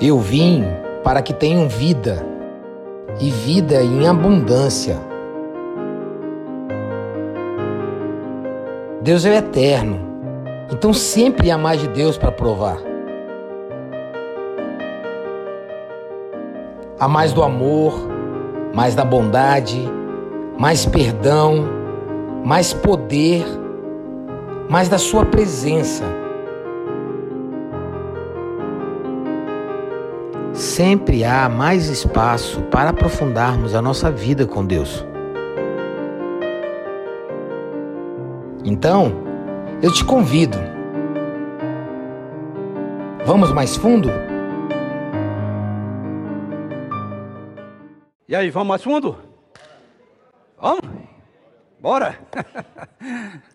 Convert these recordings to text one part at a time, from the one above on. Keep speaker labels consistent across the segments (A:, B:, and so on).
A: Eu vim para que tenham vida e vida em abundância. Deus é eterno, então sempre há mais de Deus para provar. Há mais do amor, mais da bondade, mais perdão, mais poder, mais da Sua presença. Sempre há mais espaço para aprofundarmos a nossa vida com Deus. Então, eu te convido. Vamos mais fundo?
B: E aí, vamos mais fundo? Vamos? Bora!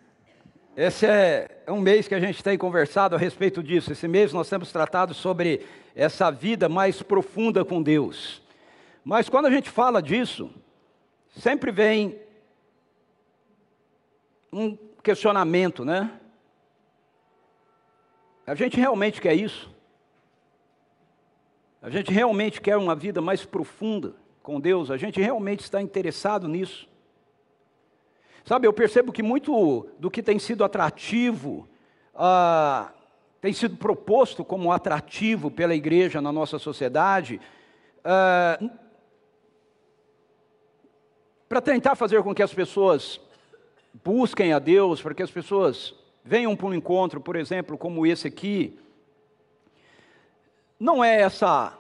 B: Esse é um mês que a gente tem conversado a respeito disso. Esse mês nós temos tratado sobre essa vida mais profunda com Deus. Mas quando a gente fala disso, sempre vem um questionamento, né? A gente realmente quer isso? A gente realmente quer uma vida mais profunda com Deus? A gente realmente está interessado nisso? Sabe, eu percebo que muito do que tem sido atrativo, ah, tem sido proposto como atrativo pela igreja na nossa sociedade, ah, para tentar fazer com que as pessoas busquem a Deus, para que as pessoas venham para um encontro, por exemplo, como esse aqui, não é essa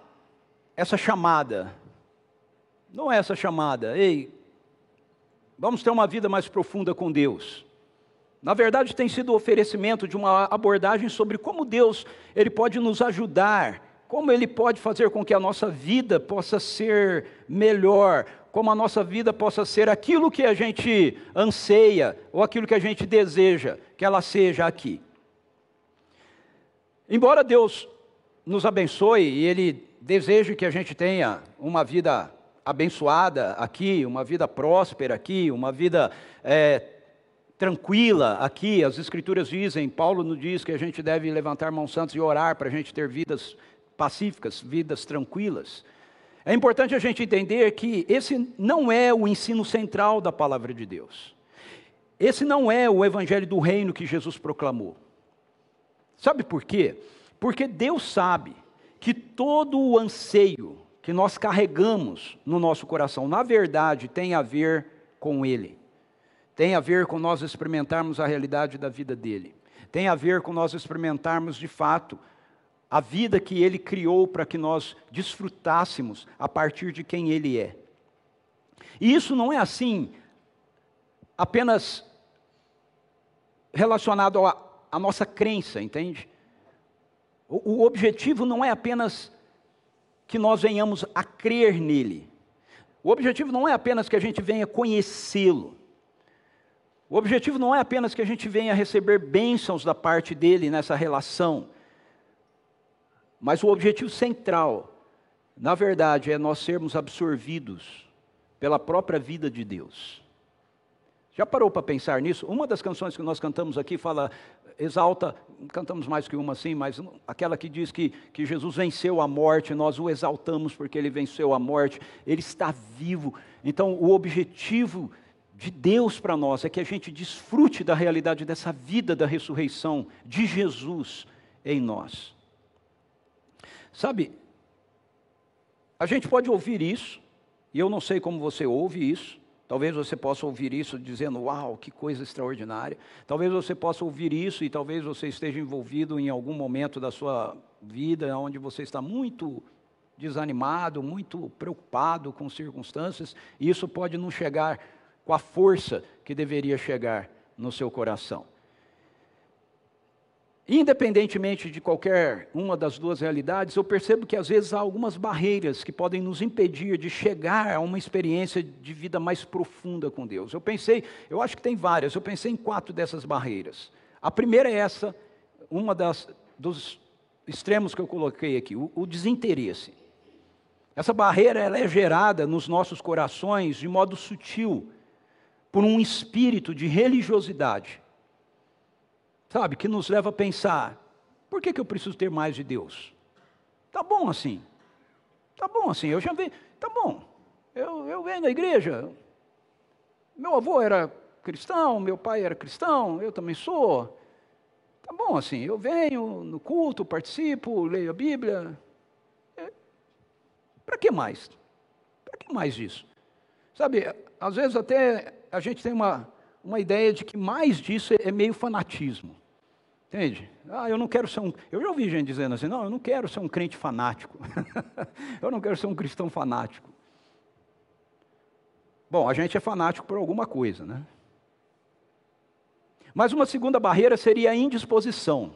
B: essa chamada, não é essa chamada, ei, vamos ter uma vida mais profunda com Deus. Na verdade, tem sido o oferecimento de uma abordagem sobre como Deus ele pode nos ajudar, como Ele pode fazer com que a nossa vida possa ser melhor, como a nossa vida possa ser aquilo que a gente anseia ou aquilo que a gente deseja que ela seja aqui. Embora Deus nos abençoe e Ele deseje que a gente tenha uma vida abençoada aqui, uma vida próspera aqui, uma vida é, tranquila aqui. As Escrituras dizem, Paulo nos diz que a gente deve levantar mãos santas e orar para a gente ter vidas pacíficas, vidas tranquilas. É importante a gente entender que esse não é o ensino central da palavra de Deus. Esse não é o evangelho do reino que Jesus proclamou. Sabe por quê? Porque Deus sabe que todo o anseio que nós carregamos no nosso coração, na verdade, tem a ver com Ele. Tem a ver com nós experimentarmos a realidade da vida dele. Tem a ver com nós experimentarmos de fato a vida que ele criou para que nós desfrutássemos a partir de quem ele é. E isso não é assim apenas relacionado à nossa crença, entende? O, o objetivo não é apenas que nós venhamos a crer nele. O objetivo não é apenas que a gente venha conhecê-lo. O objetivo não é apenas que a gente venha receber bênçãos da parte dele nessa relação. Mas o objetivo central, na verdade, é nós sermos absorvidos pela própria vida de Deus. Já parou para pensar nisso? Uma das canções que nós cantamos aqui fala, exalta, cantamos mais que uma assim, mas aquela que diz que, que Jesus venceu a morte, nós o exaltamos porque ele venceu a morte, ele está vivo. Então, o objetivo de Deus para nós é que a gente desfrute da realidade dessa vida da ressurreição de Jesus em nós. Sabe, a gente pode ouvir isso, e eu não sei como você ouve isso, Talvez você possa ouvir isso dizendo, uau, que coisa extraordinária. Talvez você possa ouvir isso e talvez você esteja envolvido em algum momento da sua vida onde você está muito desanimado, muito preocupado com circunstâncias, e isso pode não chegar com a força que deveria chegar no seu coração. Independentemente de qualquer uma das duas realidades, eu percebo que às vezes há algumas barreiras que podem nos impedir de chegar a uma experiência de vida mais profunda com Deus. Eu pensei, eu acho que tem várias, eu pensei em quatro dessas barreiras. A primeira é essa, uma das, dos extremos que eu coloquei aqui, o, o desinteresse. Essa barreira ela é gerada nos nossos corações de modo sutil, por um espírito de religiosidade sabe, que nos leva a pensar: por que, que eu preciso ter mais de Deus? Tá bom assim. Tá bom assim. Eu já vi. Tá bom. Eu, eu venho da igreja. Meu avô era cristão, meu pai era cristão, eu também sou. Tá bom assim. Eu venho no culto, participo, leio a Bíblia. É, Para que mais? Para que mais disso? Sabe, às vezes até a gente tem uma, uma ideia de que mais disso é meio fanatismo. Entende? Ah, eu não quero ser um. Eu já ouvi gente dizendo assim: não, eu não quero ser um crente fanático. eu não quero ser um cristão fanático. Bom, a gente é fanático por alguma coisa, né? Mas uma segunda barreira seria a indisposição.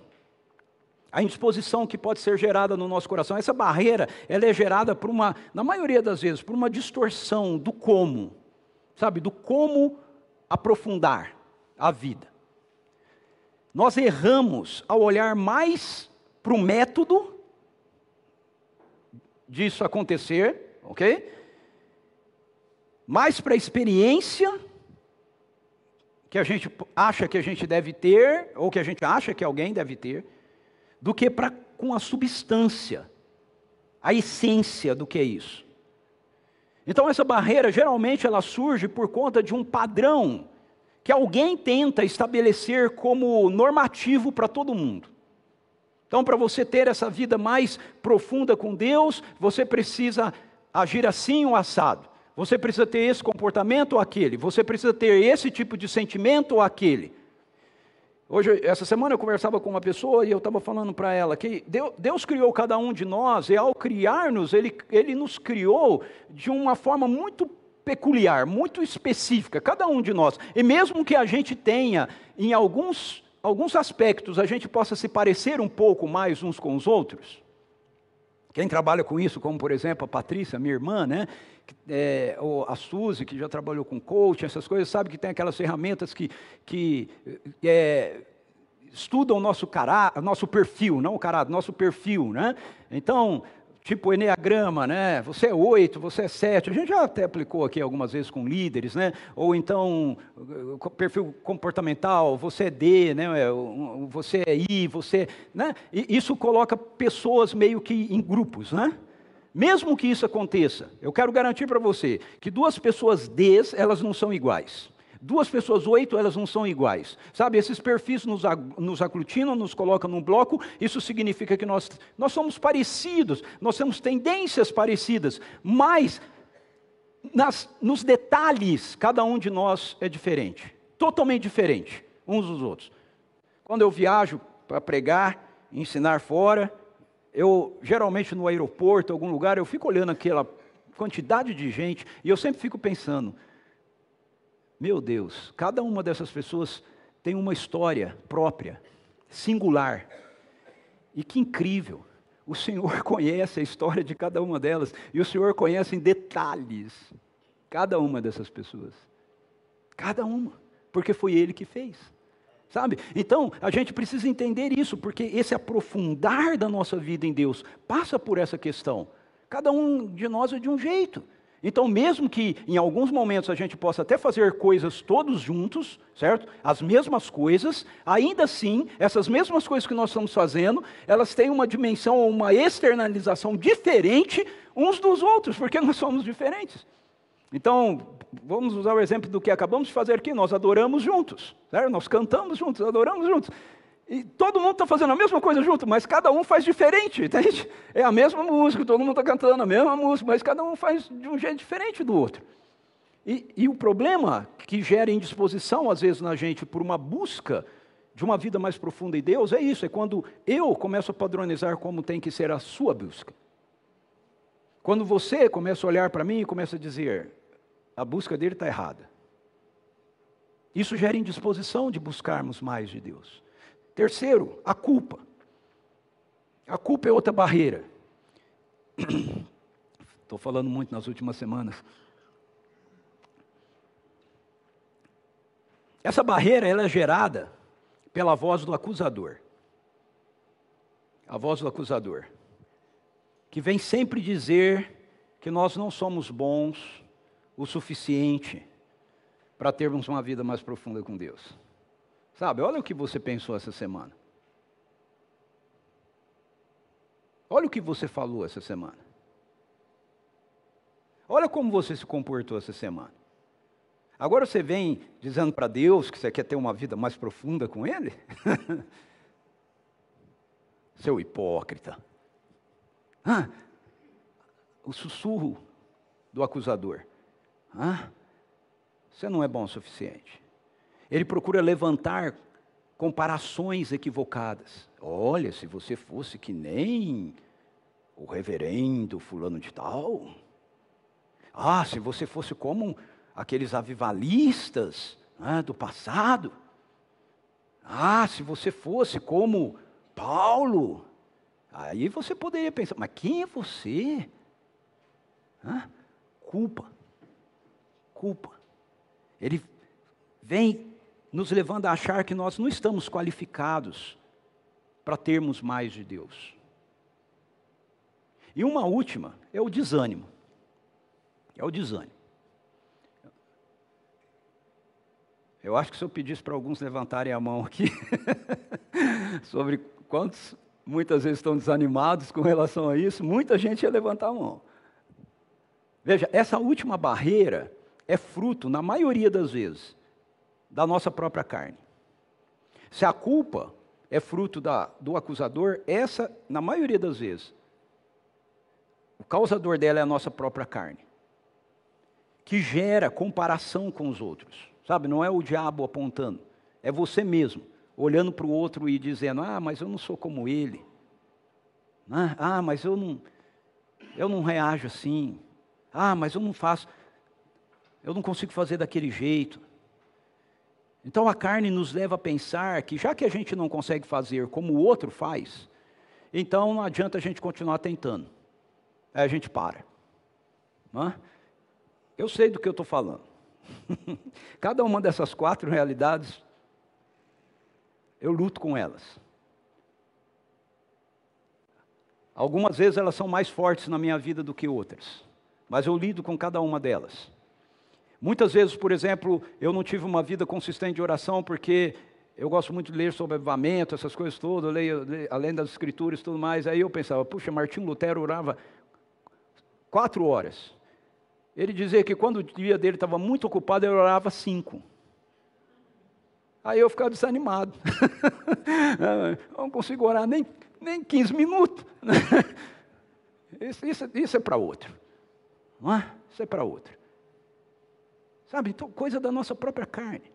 B: A indisposição que pode ser gerada no nosso coração. Essa barreira, ela é gerada por uma, na maioria das vezes, por uma distorção do como. Sabe, do como aprofundar a vida. Nós erramos ao olhar mais para o método disso acontecer, ok? Mais para a experiência que a gente acha que a gente deve ter, ou que a gente acha que alguém deve ter, do que para com a substância, a essência do que é isso. Então essa barreira geralmente ela surge por conta de um padrão que alguém tenta estabelecer como normativo para todo mundo. Então, para você ter essa vida mais profunda com Deus, você precisa agir assim ou assado. Você precisa ter esse comportamento ou aquele. Você precisa ter esse tipo de sentimento ou aquele. Hoje, essa semana eu conversava com uma pessoa e eu estava falando para ela que Deus, criou cada um de nós e ao criar-nos, ele, ele nos criou de uma forma muito peculiar, muito específica, cada um de nós. E mesmo que a gente tenha, em alguns, alguns aspectos, a gente possa se parecer um pouco mais uns com os outros. Quem trabalha com isso, como por exemplo a Patrícia, minha irmã, né? É, ou a Suzy, que já trabalhou com coaching, essas coisas, sabe que tem aquelas ferramentas que, que é, estudam o nosso caráter, nosso perfil, não o caráter, nosso perfil, né? Então, tipo Enneagrama, né? Você é oito, você é sete. A gente já até aplicou aqui algumas vezes com líderes, né? Ou então, perfil comportamental, você é D, né? Você é I, você. Né? E isso coloca pessoas meio que em grupos, né? Mesmo que isso aconteça, eu quero garantir para você que duas pessoas Ds, elas não são iguais. Duas pessoas, oito, elas não são iguais. Sabe, esses perfis nos, nos aglutinam, nos colocam num bloco, isso significa que nós, nós somos parecidos, nós temos tendências parecidas, mas nas, nos detalhes, cada um de nós é diferente, totalmente diferente uns dos outros. Quando eu viajo para pregar, ensinar fora, eu geralmente no aeroporto, algum lugar, eu fico olhando aquela quantidade de gente e eu sempre fico pensando, meu Deus, cada uma dessas pessoas tem uma história própria, singular. E que incrível! O Senhor conhece a história de cada uma delas e o Senhor conhece em detalhes cada uma dessas pessoas. Cada uma, porque foi Ele que fez. Sabe? Então, a gente precisa entender isso, porque esse aprofundar da nossa vida em Deus passa por essa questão. Cada um de nós é de um jeito. Então, mesmo que em alguns momentos a gente possa até fazer coisas todos juntos, certo? As mesmas coisas, ainda assim, essas mesmas coisas que nós estamos fazendo, elas têm uma dimensão ou uma externalização diferente uns dos outros, porque nós somos diferentes. Então, vamos usar o exemplo do que acabamos de fazer aqui, nós adoramos juntos, certo? Nós cantamos juntos, adoramos juntos. E todo mundo está fazendo a mesma coisa junto, mas cada um faz diferente, entende? É a mesma música, todo mundo está cantando a mesma música, mas cada um faz de um jeito diferente do outro. E, e o problema que gera indisposição, às vezes, na gente por uma busca de uma vida mais profunda em Deus é isso: é quando eu começo a padronizar como tem que ser a sua busca. Quando você começa a olhar para mim e começa a dizer, a busca dele está errada. Isso gera indisposição de buscarmos mais de Deus. Terceiro, a culpa. A culpa é outra barreira. Estou falando muito nas últimas semanas. Essa barreira ela é gerada pela voz do acusador. A voz do acusador. Que vem sempre dizer que nós não somos bons o suficiente para termos uma vida mais profunda com Deus. Sabe, olha o que você pensou essa semana. Olha o que você falou essa semana. Olha como você se comportou essa semana. Agora você vem dizendo para Deus que você quer ter uma vida mais profunda com Ele? Seu hipócrita. O sussurro do acusador. Você não é bom o suficiente. Ele procura levantar comparações equivocadas. Olha, se você fosse que nem o reverendo fulano de tal. Ah, se você fosse como aqueles avivalistas né, do passado. Ah, se você fosse como Paulo. Aí você poderia pensar, mas quem é você? Ah, culpa. Culpa. Ele vem nos levando a achar que nós não estamos qualificados para termos mais de Deus. E uma última é o desânimo. É o desânimo. Eu acho que se eu pedisse para alguns levantarem a mão aqui, sobre quantos muitas vezes estão desanimados com relação a isso, muita gente ia levantar a mão. Veja, essa última barreira é fruto, na maioria das vezes, da nossa própria carne. Se a culpa é fruto da, do acusador, essa, na maioria das vezes, o causador dela é a nossa própria carne, que gera comparação com os outros. Sabe, não é o diabo apontando, é você mesmo, olhando para o outro e dizendo: Ah, mas eu não sou como ele. Ah, mas eu não, eu não reajo assim. Ah, mas eu não faço, eu não consigo fazer daquele jeito. Então a carne nos leva a pensar que já que a gente não consegue fazer como o outro faz, então não adianta a gente continuar tentando. Aí a gente para. Eu sei do que eu estou falando. Cada uma dessas quatro realidades, eu luto com elas. Algumas vezes elas são mais fortes na minha vida do que outras, mas eu lido com cada uma delas. Muitas vezes, por exemplo, eu não tive uma vida consistente de oração porque eu gosto muito de ler sobre avivamento, essas coisas todas, eu leio, leio, além das escrituras e tudo mais. Aí eu pensava, puxa, Martinho Lutero orava quatro horas. Ele dizia que quando o dia dele estava muito ocupado, ele orava cinco. Aí eu ficava desanimado. eu não consigo orar nem, nem 15 minutos. isso, isso, isso é para outro. Não é? Isso é para outro. Sabe, então, coisa da nossa própria carne.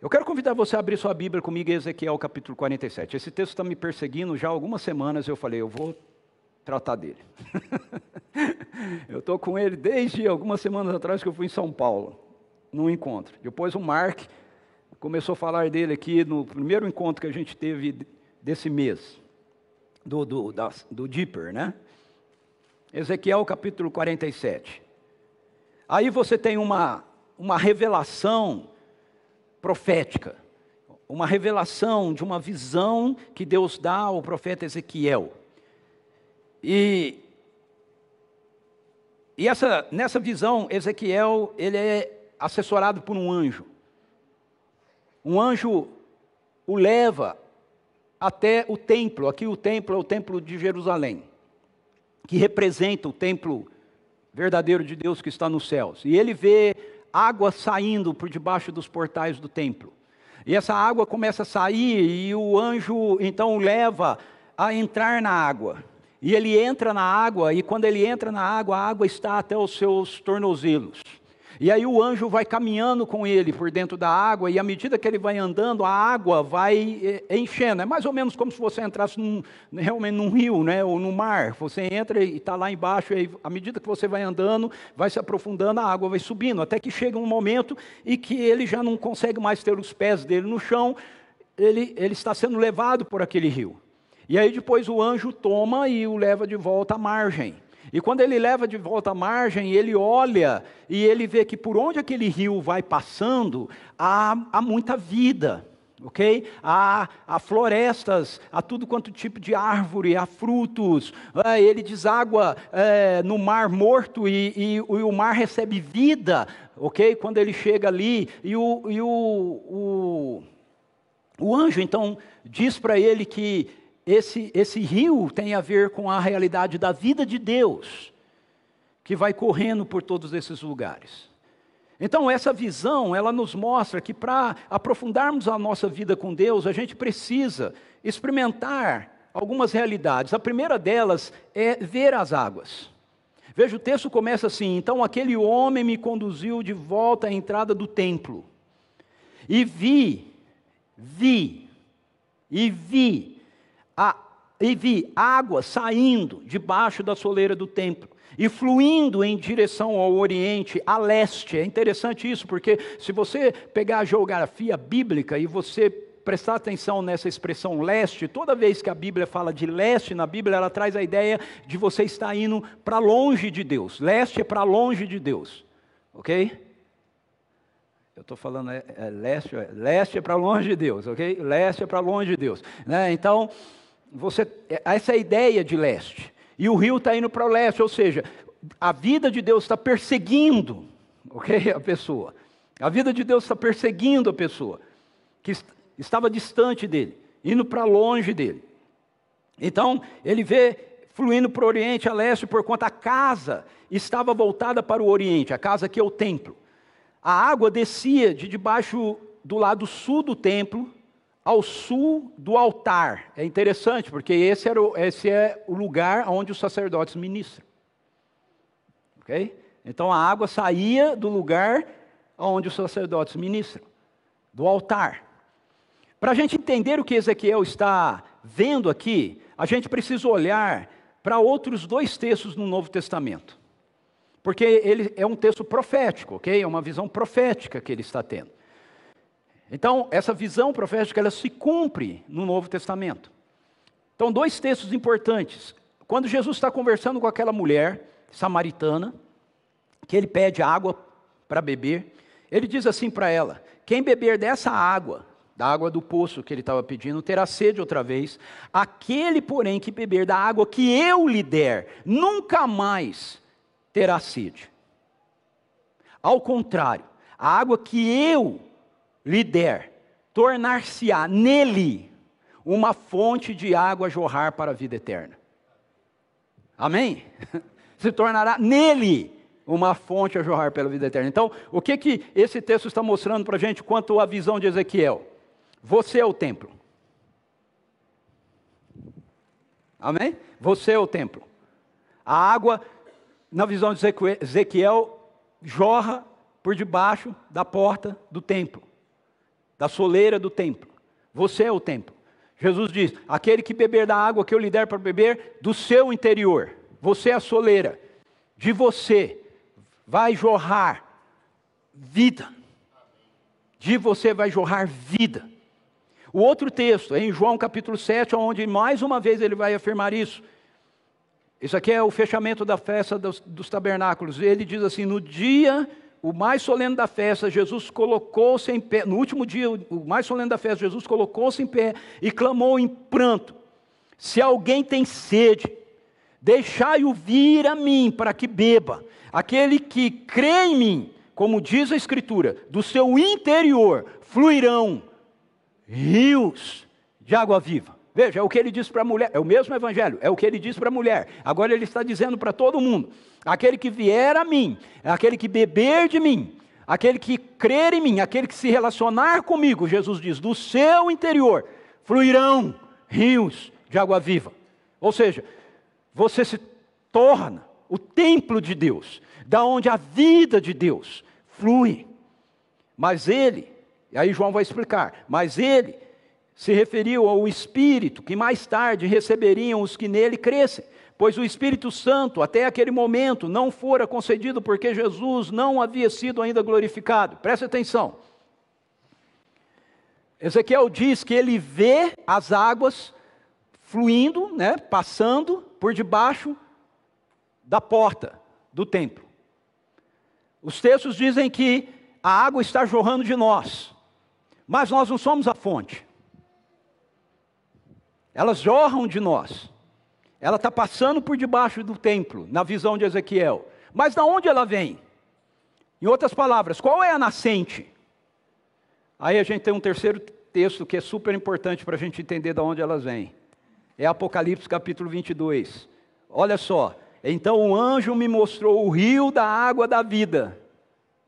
B: Eu quero convidar você a abrir sua Bíblia comigo em Ezequiel capítulo 47. Esse texto está me perseguindo já há algumas semanas. Eu falei, eu vou tratar dele. eu estou com ele desde algumas semanas atrás que eu fui em São Paulo, num encontro. Depois o Mark começou a falar dele aqui no primeiro encontro que a gente teve desse mês, do, do, da, do Deeper, né? Ezequiel capítulo 47. Aí você tem uma, uma revelação profética, uma revelação de uma visão que Deus dá ao profeta Ezequiel. E, e essa, nessa visão, Ezequiel ele é assessorado por um anjo. Um anjo o leva até o templo. Aqui o templo é o templo de Jerusalém, que representa o templo verdadeiro de Deus que está nos céus. E ele vê água saindo por debaixo dos portais do templo. E essa água começa a sair e o anjo então o leva a entrar na água. E ele entra na água, e quando ele entra na água, a água está até os seus tornozelos. E aí o anjo vai caminhando com ele por dentro da água, e à medida que ele vai andando, a água vai eh, enchendo. É mais ou menos como se você entrasse num, realmente num rio, né, ou no mar. Você entra e está lá embaixo, e à medida que você vai andando, vai se aprofundando, a água vai subindo, até que chega um momento em que ele já não consegue mais ter os pés dele no chão, ele, ele está sendo levado por aquele rio. E aí depois o anjo toma e o leva de volta à margem. E quando ele leva de volta à margem, ele olha e ele vê que por onde aquele rio vai passando, há, há muita vida, ok? Há, há, florestas, há tudo quanto tipo de árvore, há frutos. É, ele deságua é, no mar morto e, e, e, o mar recebe vida, ok? Quando ele chega ali, e o, e o, o, o anjo então diz para ele que esse, esse rio tem a ver com a realidade da vida de Deus, que vai correndo por todos esses lugares. Então, essa visão, ela nos mostra que para aprofundarmos a nossa vida com Deus, a gente precisa experimentar algumas realidades. A primeira delas é ver as águas. Veja, o texto começa assim: Então aquele homem me conduziu de volta à entrada do templo, e vi, vi, e vi, a, e vi água saindo debaixo da soleira do templo e fluindo em direção ao Oriente, a leste. É interessante isso, porque se você pegar a geografia bíblica e você prestar atenção nessa expressão leste, toda vez que a Bíblia fala de leste na Bíblia, ela traz a ideia de você estar indo para longe de Deus. Leste é para longe de Deus, ok? Eu estou falando é, é, leste, é, leste é para longe de Deus, ok? Leste é para longe de Deus. Né? Então, você, essa é a ideia de leste. E o rio está indo para o leste, ou seja, a vida de Deus está perseguindo, ok? A pessoa. A vida de Deus está perseguindo a pessoa que estava distante dele, indo para longe dele. Então, ele vê fluindo para o oriente, a leste, por conta a casa estava voltada para o oriente, a casa que é o templo. A água descia de debaixo do lado sul do templo ao sul do altar. É interessante, porque esse, era o, esse é o lugar onde os sacerdotes ministram. Então a água saía do lugar onde os sacerdotes ministram, do altar. Para a gente entender o que Ezequiel está vendo aqui, a gente precisa olhar para outros dois textos no Novo Testamento. Porque ele é um texto profético, ok? É uma visão profética que ele está tendo. Então, essa visão profética, ela se cumpre no Novo Testamento. Então, dois textos importantes. Quando Jesus está conversando com aquela mulher samaritana, que ele pede água para beber, ele diz assim para ela: Quem beber dessa água, da água do poço que ele estava pedindo, terá sede outra vez. Aquele, porém, que beber da água que eu lhe der, nunca mais terá sede. Ao contrário, a água que eu lhe der, tornar-se-á nele uma fonte de água jorrar para a vida eterna. Amém? Se tornará nele uma fonte a jorrar pela vida eterna. Então, o que que esse texto está mostrando para a gente quanto à visão de Ezequiel? Você é o templo. Amém? Você é o templo. A água, na visão de Ezequiel, jorra por debaixo da porta do templo da soleira do templo. Você é o templo. Jesus diz: aquele que beber da água que eu lhe der para beber, do seu interior, você é a soleira, de você vai jorrar vida. De você vai jorrar vida. O outro texto em João capítulo 7, onde mais uma vez ele vai afirmar isso. Isso aqui é o fechamento da festa dos, dos tabernáculos. Ele diz assim: no dia o mais solene da festa, Jesus colocou-se em pé, no último dia, o mais solene da festa, Jesus colocou-se em pé e clamou em pranto: Se alguém tem sede, deixai-o vir a mim para que beba. Aquele que crê em mim, como diz a Escritura, do seu interior fluirão rios de água viva. Veja, é o que ele diz para a mulher, é o mesmo evangelho, é o que ele diz para a mulher. Agora ele está dizendo para todo mundo: aquele que vier a mim, aquele que beber de mim, aquele que crer em mim, aquele que se relacionar comigo, Jesus diz, do seu interior fluirão rios de água viva. Ou seja, você se torna o templo de Deus, da onde a vida de Deus flui. Mas ele, e aí João vai explicar, mas ele se referiu ao Espírito que mais tarde receberiam os que nele crescem, pois o Espírito Santo, até aquele momento, não fora concedido porque Jesus não havia sido ainda glorificado. Preste atenção. Ezequiel diz que ele vê as águas fluindo, né, passando por debaixo da porta do templo. Os textos dizem que a água está jorrando de nós, mas nós não somos a fonte elas jorram de nós. Ela está passando por debaixo do templo, na visão de Ezequiel. Mas de onde ela vem? Em outras palavras, qual é a nascente? Aí a gente tem um terceiro texto que é super importante para a gente entender de onde elas vêm. é Apocalipse capítulo 22. Olha só. Então o anjo me mostrou o rio da água da vida.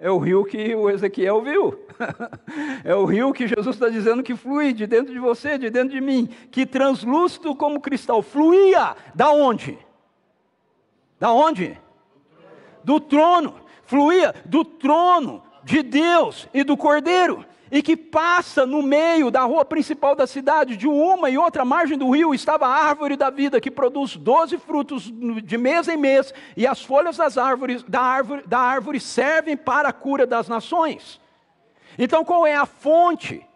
B: É o rio que o Ezequiel viu. é o rio que Jesus está dizendo que flui de dentro de você, de dentro de mim, que translúcido como cristal. Fluía da onde? Da onde? Do trono. Fluía do trono de Deus e do Cordeiro e que passa no meio da rua principal da cidade, de uma e outra margem do rio, estava a árvore da vida, que produz doze frutos de mês em mês, e as folhas das árvores, da, árvore, da árvore servem para a cura das nações. Então, qual é a fonte?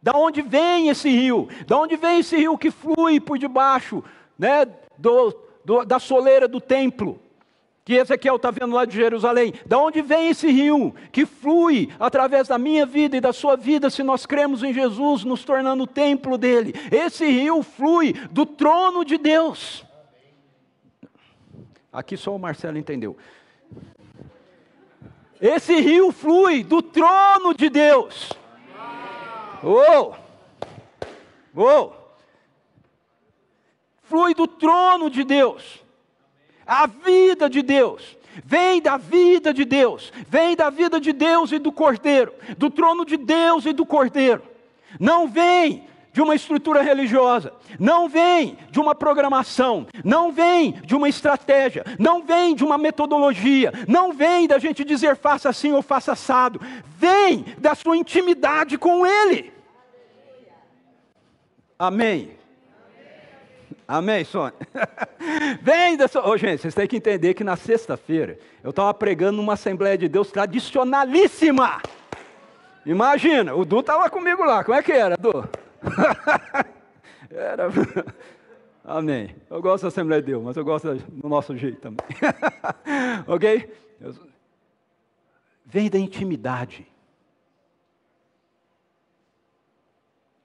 B: Da onde vem esse rio? Da onde vem esse rio que flui por debaixo né, do, do, da soleira do templo? Que Ezequiel está vendo lá de Jerusalém. Da onde vem esse rio que flui através da minha vida e da sua vida, se nós cremos em Jesus, nos tornando o templo dele? Esse rio flui do trono de Deus. Aqui só o Marcelo entendeu. Esse rio flui do trono de Deus. Oh! Oh! Flui do trono de Deus. A vida de Deus vem da vida de Deus, vem da vida de Deus e do Cordeiro, do trono de Deus e do Cordeiro. Não vem de uma estrutura religiosa, não vem de uma programação, não vem de uma estratégia, não vem de uma metodologia, não vem da gente dizer faça assim ou faça assado, vem da sua intimidade com Ele. Amém. Amém, Sônia? Vem dessa. Ô, gente, vocês têm que entender que na sexta-feira eu estava pregando numa Assembleia de Deus tradicionalíssima. Imagina, o Du estava comigo lá. Como é que era, Du? era. Amém. Eu gosto da Assembleia de Deus, mas eu gosto do nosso jeito também. ok? Vem da intimidade.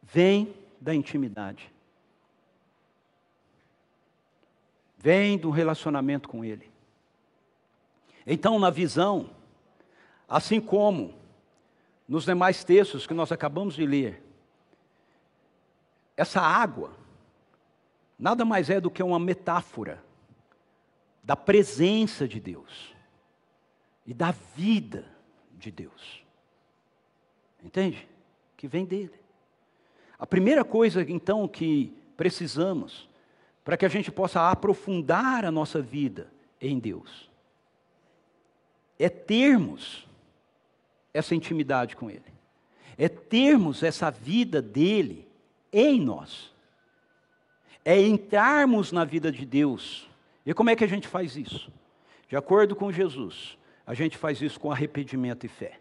B: Vem da intimidade. Vem do relacionamento com Ele. Então, na visão, assim como nos demais textos que nós acabamos de ler, essa água nada mais é do que uma metáfora da presença de Deus e da vida de Deus. Entende? Que vem dele. A primeira coisa, então, que precisamos para que a gente possa aprofundar a nossa vida em Deus. É termos essa intimidade com Ele, é termos essa vida dele em nós, é entrarmos na vida de Deus. E como é que a gente faz isso? De acordo com Jesus, a gente faz isso com arrependimento e fé.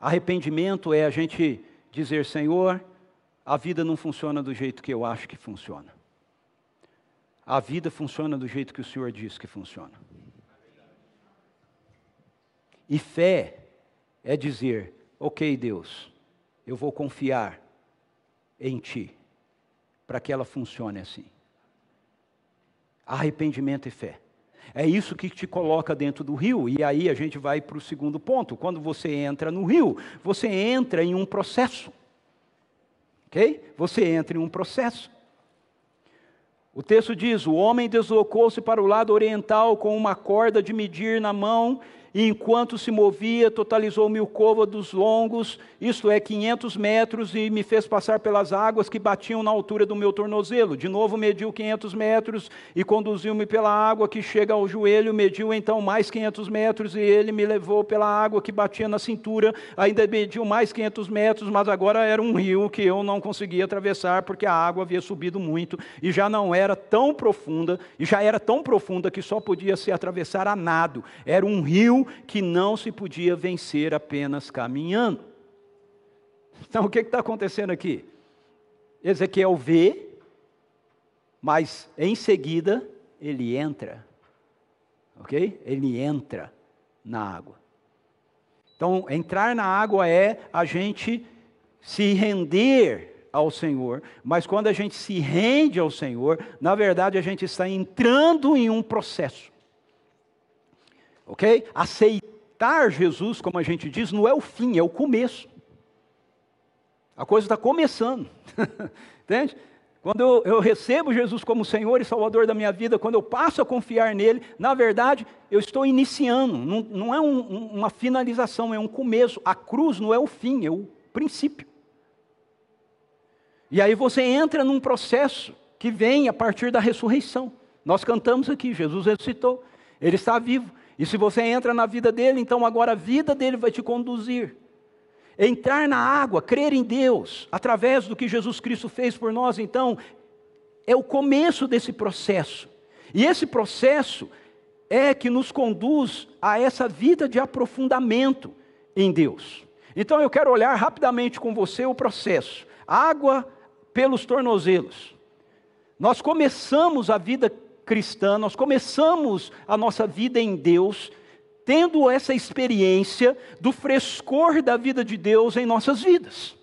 B: Arrependimento é a gente dizer, Senhor, a vida não funciona do jeito que eu acho que funciona. A vida funciona do jeito que o Senhor diz que funciona. E fé é dizer: ok, Deus, eu vou confiar em Ti, para que ela funcione assim. Arrependimento e fé. É isso que te coloca dentro do rio, e aí a gente vai para o segundo ponto. Quando você entra no rio, você entra em um processo. Ok? Você entra em um processo. O texto diz: o homem deslocou-se para o lado oriental com uma corda de medir na mão e enquanto se movia, totalizou mil côvados longos, isto é, 500 metros, e me fez passar pelas águas que batiam na altura do meu tornozelo. De novo mediu 500 metros e conduziu-me pela água que chega ao joelho, mediu então mais 500 metros, e ele me levou pela água que batia na cintura, ainda mediu mais 500 metros, mas agora era um rio que eu não conseguia atravessar, porque a água havia subido muito, e já não era tão profunda, e já era tão profunda que só podia se atravessar a nado. Era um rio que não se podia vencer apenas caminhando. Então o que está acontecendo aqui? Ezequiel vê, mas em seguida ele entra, ok? Ele entra na água. Então, entrar na água é a gente se render ao Senhor, mas quando a gente se rende ao Senhor, na verdade a gente está entrando em um processo ok? Aceitar Jesus, como a gente diz, não é o fim, é o começo. A coisa está começando, entende? Quando eu, eu, recebo Jesus como Senhor e Salvador da minha vida, quando eu passo a confiar nele, na verdade, eu estou iniciando, não, não é um, um, uma finalização, é um começo. A cruz não é o fim, é o princípio. E aí você entra num processo que vem a partir da ressurreição. Nós cantamos aqui, Jesus ressuscitou, ele está vivo. E se você entra na vida dele, então agora a vida dele vai te conduzir Entrar na água, crer em Deus, através do que Jesus Cristo fez por nós, então, é o começo desse processo. E esse processo é que nos conduz a essa vida de aprofundamento em Deus. Então eu quero olhar rapidamente com você o processo. Água pelos tornozelos. Nós começamos a vida cristã, nós começamos a nossa vida em Deus tendo essa experiência do frescor da vida de Deus em nossas vidas.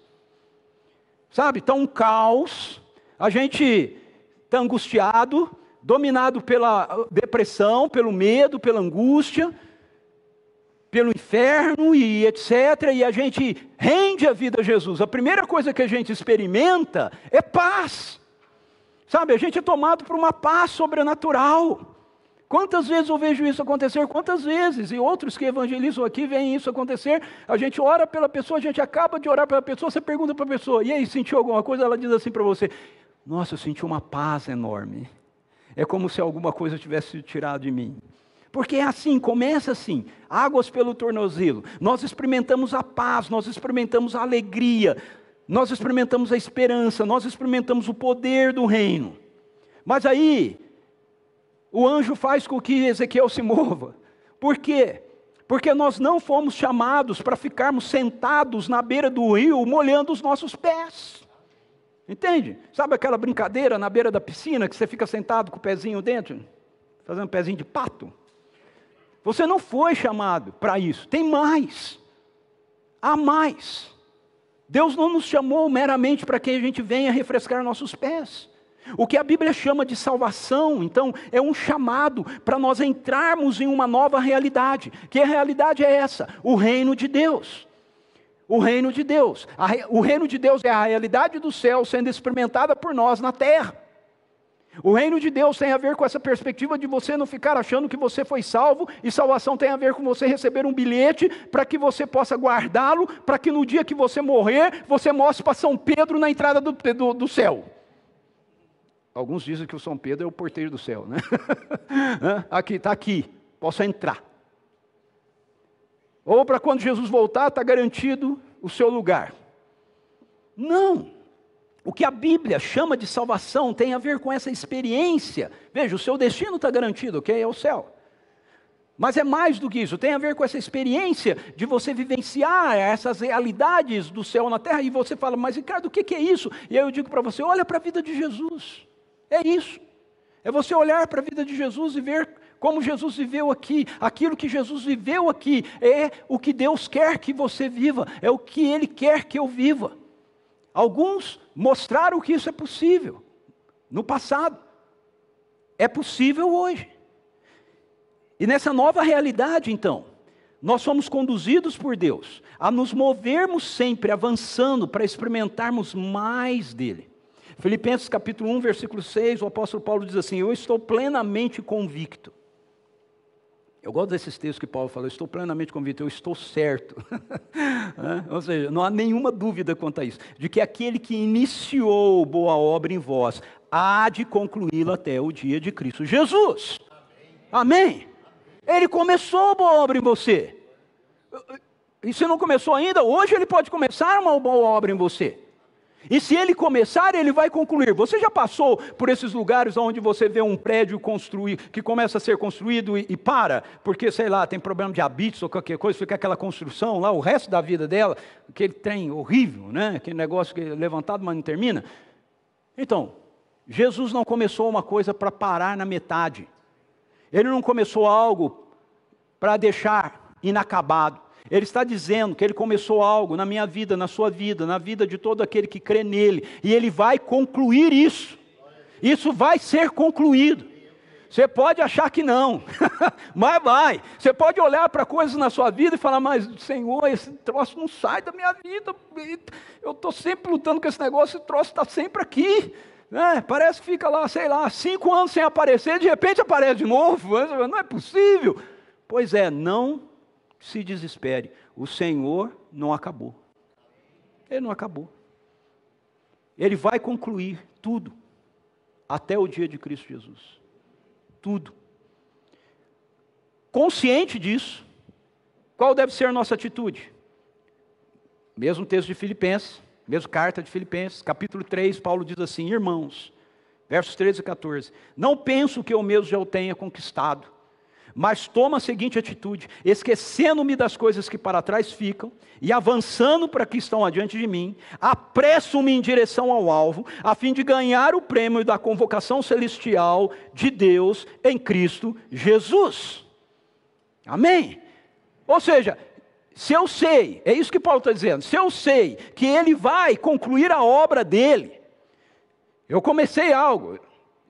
B: Sabe, está um caos, a gente está angustiado, dominado pela depressão, pelo medo, pela angústia, pelo inferno e etc. E a gente rende a vida a Jesus. A primeira coisa que a gente experimenta é paz. Sabe, a gente é tomado por uma paz sobrenatural. Quantas vezes eu vejo isso acontecer? Quantas vezes? E outros que evangelizam aqui veem isso acontecer. A gente ora pela pessoa, a gente acaba de orar pela pessoa, você pergunta para a pessoa, e aí, sentiu alguma coisa? Ela diz assim para você: Nossa, eu senti uma paz enorme. É como se alguma coisa tivesse sido tirada de mim. Porque é assim, começa assim, águas pelo tornozelo. Nós experimentamos a paz, nós experimentamos a alegria, nós experimentamos a esperança, nós experimentamos o poder do reino. Mas aí, o anjo faz com que Ezequiel se mova. Por quê? Porque nós não fomos chamados para ficarmos sentados na beira do rio molhando os nossos pés. Entende? Sabe aquela brincadeira na beira da piscina que você fica sentado com o pezinho dentro, fazendo um pezinho de pato? Você não foi chamado para isso. Tem mais. Há mais. Deus não nos chamou meramente para que a gente venha refrescar nossos pés. O que a Bíblia chama de salvação, então, é um chamado para nós entrarmos em uma nova realidade. Que realidade é essa? O reino de Deus. O reino de Deus. o reino de Deus é a realidade do céu sendo experimentada por nós na terra. O reino de Deus tem a ver com essa perspectiva de você não ficar achando que você foi salvo, e salvação tem a ver com você receber um bilhete para que você possa guardá-lo, para que no dia que você morrer, você mostre para São Pedro na entrada do, do, do céu. Alguns dizem que o São Pedro é o porteiro do céu, né? aqui, está aqui, posso entrar. Ou para quando Jesus voltar, está garantido o seu lugar. Não. O que a Bíblia chama de salvação tem a ver com essa experiência. Veja, o seu destino está garantido, ok? É o céu. Mas é mais do que isso, tem a ver com essa experiência de você vivenciar essas realidades do céu na terra. E você fala, mas Ricardo, o que é isso? E aí eu digo para você: olha para a vida de Jesus. É isso. É você olhar para a vida de Jesus e ver como Jesus viveu aqui, aquilo que Jesus viveu aqui, é o que Deus quer que você viva, é o que Ele quer que eu viva. Alguns mostraram que isso é possível no passado, é possível hoje. E nessa nova realidade, então, nós somos conduzidos por Deus a nos movermos sempre avançando para experimentarmos mais dele. Filipenses capítulo 1, versículo 6, o apóstolo Paulo diz assim: Eu estou plenamente convicto. Eu gosto desses textos que Paulo fala, eu estou plenamente convicto, eu estou certo. Ou seja, não há nenhuma dúvida quanto a isso, de que aquele que iniciou boa obra em vós, há de concluí-la até o dia de Cristo Jesus. Amém. Amém. Ele começou boa obra em você. E se não começou ainda, hoje ele pode começar uma boa obra em você. E se ele começar, ele vai concluir. Você já passou por esses lugares onde você vê um prédio construir, que começa a ser construído e, e, para, porque, sei lá, tem problema de habitos ou qualquer coisa, fica aquela construção lá, o resto da vida dela, aquele trem horrível, né? aquele negócio que é levantado, mas não termina. Então, Jesus não começou uma coisa para parar na metade. Ele não começou algo para deixar inacabado. Ele está dizendo que ele começou algo na minha vida, na sua vida, na vida de todo aquele que crê nele, e ele vai concluir isso. Isso vai ser concluído. Você pode achar que não, mas vai. Você pode olhar para coisas na sua vida e falar, mas Senhor, esse troço não sai da minha vida. Eu estou sempre lutando com esse negócio, esse troço está sempre aqui. É, parece que fica lá, sei lá, cinco anos sem aparecer, de repente aparece de novo. Não é possível. Pois é, não se desespere. O Senhor não acabou. Ele não acabou. Ele vai concluir tudo até o dia de Cristo Jesus. Tudo. Consciente disso, qual deve ser a nossa atitude? Mesmo texto de Filipenses, mesmo carta de Filipenses, capítulo 3, Paulo diz assim: Irmãos, versos 13 e 14: Não penso que eu mesmo já o tenha conquistado, mas toma a seguinte atitude: esquecendo-me das coisas que para trás ficam e avançando para que estão adiante de mim, apresso-me em direção ao alvo, a fim de ganhar o prêmio da convocação celestial de Deus em Cristo Jesus. Amém? Ou seja, se eu sei, é isso que Paulo está dizendo, se eu sei que ele vai concluir a obra dele, eu comecei algo,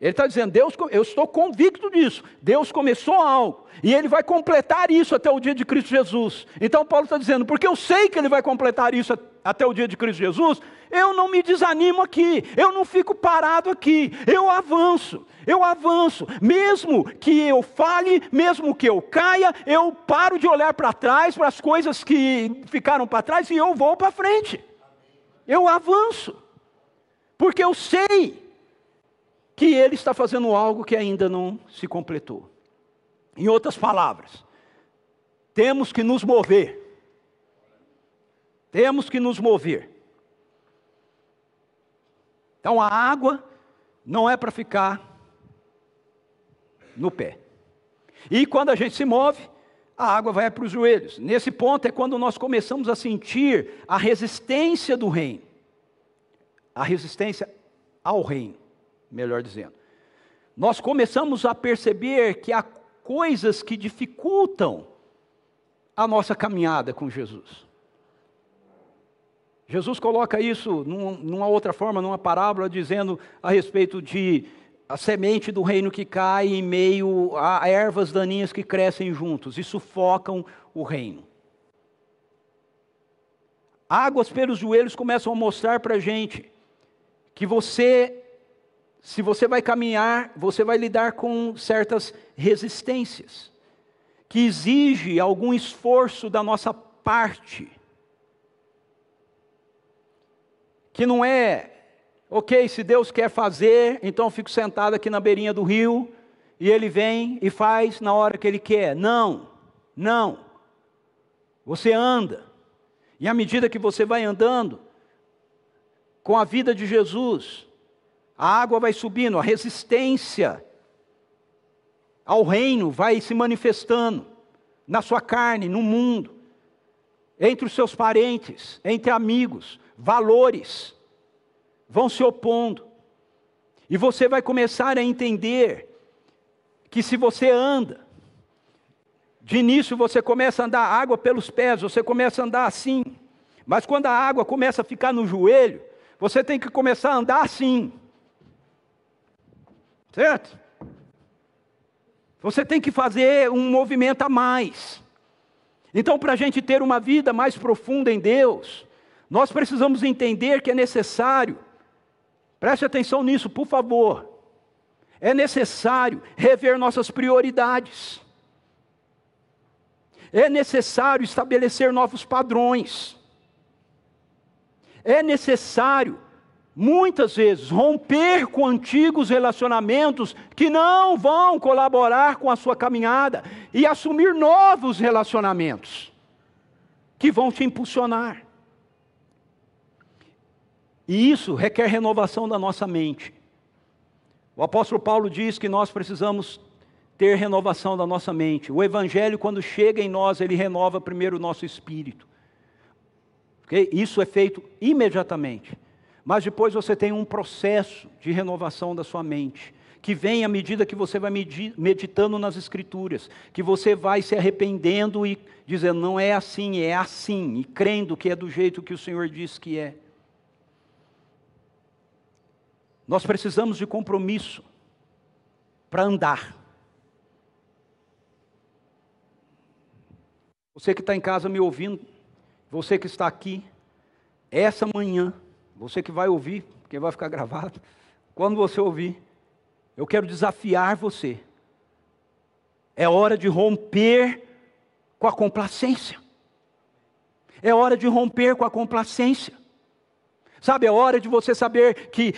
B: ele está dizendo, Deus, eu estou convicto disso. Deus começou algo e Ele vai completar isso até o dia de Cristo Jesus. Então Paulo está dizendo, porque eu sei que Ele vai completar isso até o dia de Cristo Jesus, eu não me desanimo aqui, eu não fico parado aqui, eu avanço, eu avanço. Mesmo que eu fale, mesmo que eu caia, eu paro de olhar para trás, para as coisas que ficaram para trás e eu vou para frente. Eu avanço, porque eu sei que ele está fazendo algo que ainda não se completou. Em outras palavras, temos que nos mover. Temos que nos mover. Então a água não é para ficar no pé. E quando a gente se move, a água vai para os joelhos. Nesse ponto é quando nós começamos a sentir a resistência do reino. A resistência ao reino melhor dizendo. Nós começamos a perceber que há coisas que dificultam a nossa caminhada com Jesus. Jesus coloca isso num, numa outra forma, numa parábola, dizendo a respeito de a semente do reino que cai em meio a ervas daninhas que crescem juntos e sufocam o reino. Águas pelos joelhos começam a mostrar para a gente que você se você vai caminhar, você vai lidar com certas resistências, que exige algum esforço da nossa parte. Que não é, ok, se Deus quer fazer, então eu fico sentado aqui na beirinha do rio, e Ele vem e faz na hora que Ele quer. Não, não. Você anda, e à medida que você vai andando, com a vida de Jesus, a água vai subindo, a resistência ao reino vai se manifestando na sua carne, no mundo, entre os seus parentes, entre amigos, valores vão se opondo. E você vai começar a entender que se você anda, de início você começa a andar água pelos pés, você começa a andar assim. Mas quando a água começa a ficar no joelho, você tem que começar a andar assim. Certo? Você tem que fazer um movimento a mais. Então, para a gente ter uma vida mais profunda em Deus, nós precisamos entender que é necessário, preste atenção nisso, por favor, é necessário rever nossas prioridades, é necessário estabelecer novos padrões, é necessário muitas vezes, romper com antigos relacionamentos que não vão colaborar com a sua caminhada e assumir novos relacionamentos que vão te impulsionar. E isso requer renovação da nossa mente. O apóstolo Paulo diz que nós precisamos ter renovação da nossa mente. O evangelho, quando chega em nós, ele renova primeiro o nosso espírito. Isso é feito imediatamente. Mas depois você tem um processo de renovação da sua mente, que vem à medida que você vai meditando nas Escrituras, que você vai se arrependendo e dizendo, não é assim, é assim, e crendo que é do jeito que o Senhor diz que é. Nós precisamos de compromisso para andar. Você que está em casa me ouvindo, você que está aqui, essa manhã, você que vai ouvir, porque vai ficar gravado, quando você ouvir, eu quero desafiar você. É hora de romper com a complacência. É hora de romper com a complacência. Sabe, é hora de você saber que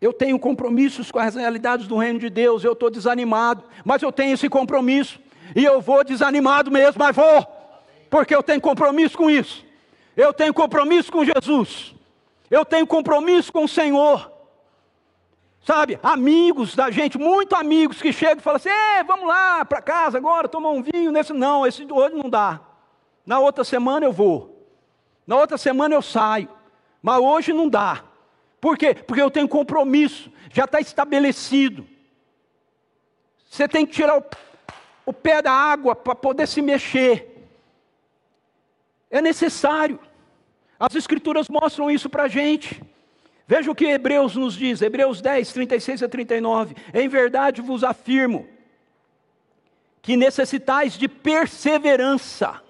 B: eu tenho compromissos com as realidades do reino de Deus, eu estou desanimado, mas eu tenho esse compromisso, e eu vou desanimado mesmo, mas vou, porque eu tenho compromisso com isso, eu tenho compromisso com Jesus, eu tenho compromisso com o Senhor. Sabe, amigos da gente, muito amigos que chegam e falam assim: vamos lá para casa agora, tomar um vinho. Nesse, não, esse hoje não dá. Na outra semana eu vou. Na outra semana eu saio. Mas hoje não dá. Por quê? Porque eu tenho compromisso, já está estabelecido. Você tem que tirar o, o pé da água para poder se mexer. É necessário. As Escrituras mostram isso para a gente. Veja o que Hebreus nos diz, Hebreus 10, 36 a 39. Em verdade vos afirmo que necessitais de perseverança.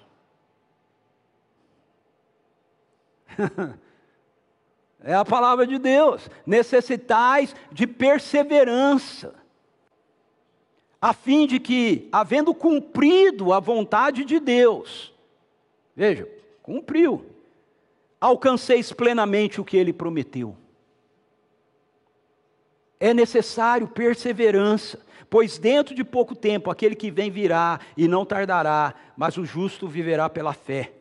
B: É a palavra de Deus. Necessitais de perseverança, a fim de que, havendo cumprido a vontade de Deus, veja, cumpriu, alcanceis plenamente o que ele prometeu. É necessário perseverança, pois dentro de pouco tempo aquele que vem virá e não tardará, mas o justo viverá pela fé.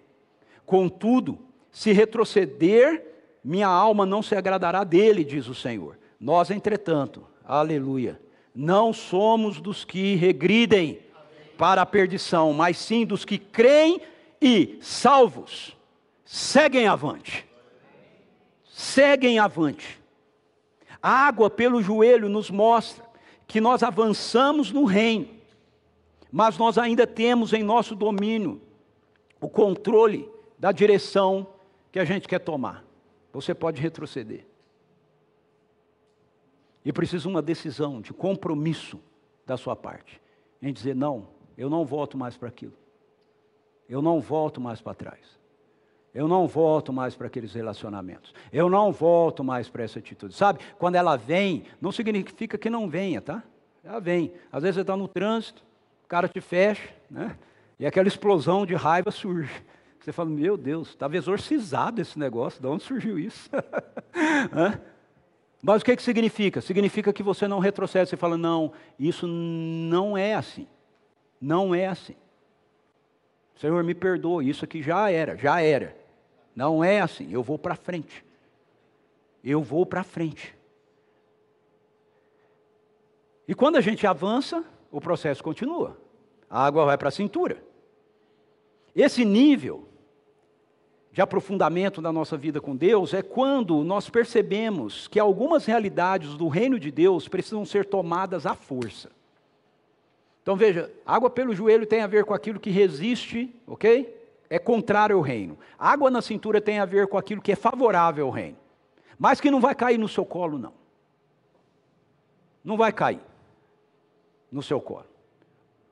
B: Contudo, se retroceder, minha alma não se agradará dele, diz o Senhor. Nós, entretanto, aleluia, não somos dos que regridem para a perdição, mas sim dos que creem e, salvos, seguem avante. Seguem avante. A água pelo joelho nos mostra que nós avançamos no reino, mas nós ainda temos em nosso domínio o controle da direção que a gente quer tomar você pode retroceder. E precisa uma decisão de compromisso da sua parte, em dizer: não, eu não volto mais para aquilo, eu não volto mais para trás. Eu não volto mais para aqueles relacionamentos. Eu não volto mais para essa atitude. Sabe, quando ela vem, não significa que não venha, tá? Ela vem. Às vezes você está no trânsito, o cara te fecha, né? E aquela explosão de raiva surge. Você fala, meu Deus, estava exorcizado esse negócio, de onde surgiu isso? Mas o que, que significa? Significa que você não retrocede, você fala, não, isso não é assim. Não é assim. Senhor, me perdoa, isso aqui já era, já era. Não é assim, eu vou para frente. Eu vou para frente. E quando a gente avança, o processo continua. A água vai para a cintura. Esse nível de aprofundamento da nossa vida com Deus é quando nós percebemos que algumas realidades do reino de Deus precisam ser tomadas à força. Então veja, água pelo joelho tem a ver com aquilo que resiste, ok? É contrário ao reino. Água na cintura tem a ver com aquilo que é favorável ao reino. Mas que não vai cair no seu colo, não. Não vai cair no seu colo.